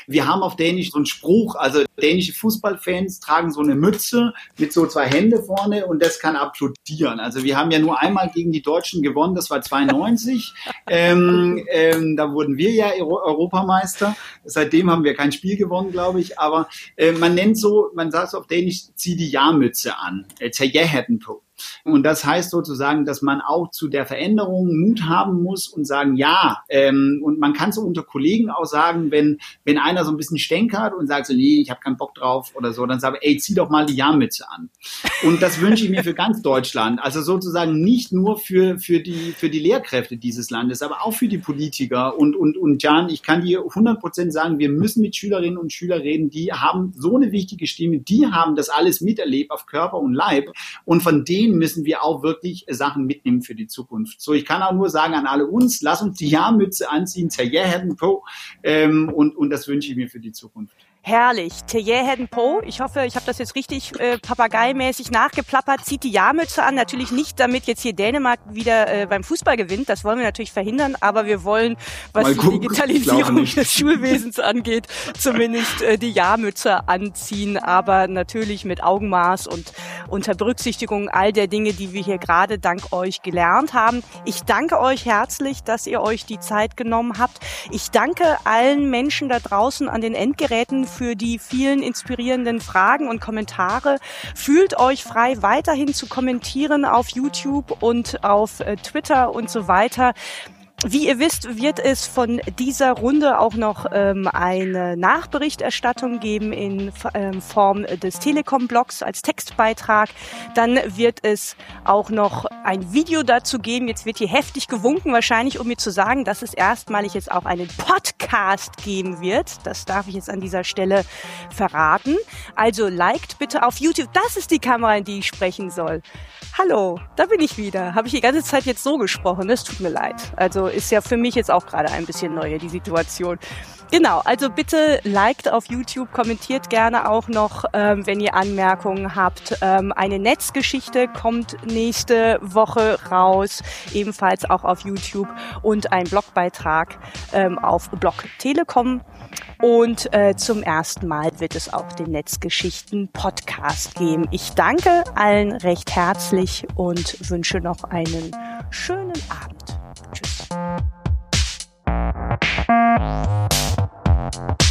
Speaker 2: Wir haben auf Dänisch so einen Spruch, also dänische Fußballfans tragen so eine Mütze mit so zwei Hände vorne und das kann applaudieren. Also wir haben ja nur einmal gegen die Deutschen gewonnen, das war 92. ähm, ähm, da wurden wir ja Europameister. Seitdem haben wir kein Spiel gewonnen, glaube ich. Aber äh, man nennt so, man sagt auf Dänisch, zieh die Jahrmütze an. Äh, und das heißt sozusagen, dass man auch zu der Veränderung Mut haben muss und sagen, ja, ähm, und man kann so unter Kollegen auch sagen, wenn, wenn einer so ein bisschen stänkert und sagt so, nee, ich habe keinen Bock drauf oder so, dann sage ich, ey, zieh doch mal die Jahrmütze an. Und das wünsche ich mir für ganz Deutschland. Also sozusagen nicht nur für, für, die, für die Lehrkräfte dieses Landes, aber auch für die Politiker. Und, und, und Jan, ich kann dir 100 Prozent sagen, wir müssen mit Schülerinnen und Schülern reden, die haben so eine wichtige Stimme, die haben das alles miterlebt auf Körper und Leib. Und von denen denen müssen wir auch wirklich Sachen mitnehmen für die Zukunft. So, ich kann auch nur sagen an alle uns, lass uns die Jahrmütze anziehen, Zerjährheden Po, ähm, und, und das wünsche ich mir für die Zukunft.
Speaker 1: Herrlich. Tejeheden Po. Ich hoffe, ich habe das jetzt richtig äh, papageimäßig nachgeplappert. Zieht die Jahrmütze an. Natürlich nicht, damit jetzt hier Dänemark wieder äh, beim Fußball gewinnt. Das wollen wir natürlich verhindern. Aber wir wollen, was Mal die gucken, Digitalisierung des Schulwesens angeht, zumindest äh, die Jahrmütze anziehen. Aber natürlich mit Augenmaß und unter Berücksichtigung all der Dinge, die wir hier gerade dank euch gelernt haben. Ich danke euch herzlich, dass ihr euch die Zeit genommen habt. Ich danke allen Menschen da draußen an den Endgeräten für die vielen inspirierenden Fragen und Kommentare. Fühlt euch frei, weiterhin zu kommentieren auf YouTube und auf äh, Twitter und so weiter. Wie ihr wisst, wird es von dieser Runde auch noch ähm, eine Nachberichterstattung geben in ähm, Form des Telekom-Blogs als Textbeitrag. Dann wird es auch noch ein Video dazu geben. Jetzt wird hier heftig gewunken, wahrscheinlich, um mir zu sagen, dass es erstmalig jetzt auch einen Podcast geben wird. Das darf ich jetzt an dieser Stelle verraten. Also liked bitte auf YouTube. Das ist die Kamera, in die ich sprechen soll. Hallo, da bin ich wieder. Habe ich die ganze Zeit jetzt so gesprochen? Es tut mir leid. Also ist ja für mich jetzt auch gerade ein bisschen neu, die Situation. Genau, also bitte liked auf YouTube, kommentiert gerne auch noch, ähm, wenn ihr Anmerkungen habt. Ähm, eine Netzgeschichte kommt nächste Woche raus, ebenfalls auch auf YouTube und ein Blogbeitrag ähm, auf Blog Telekom. Und äh, zum ersten Mal wird es auch den Netzgeschichten Podcast geben. Ich danke allen recht herzlich und wünsche noch einen schönen Abend. Tschüss. you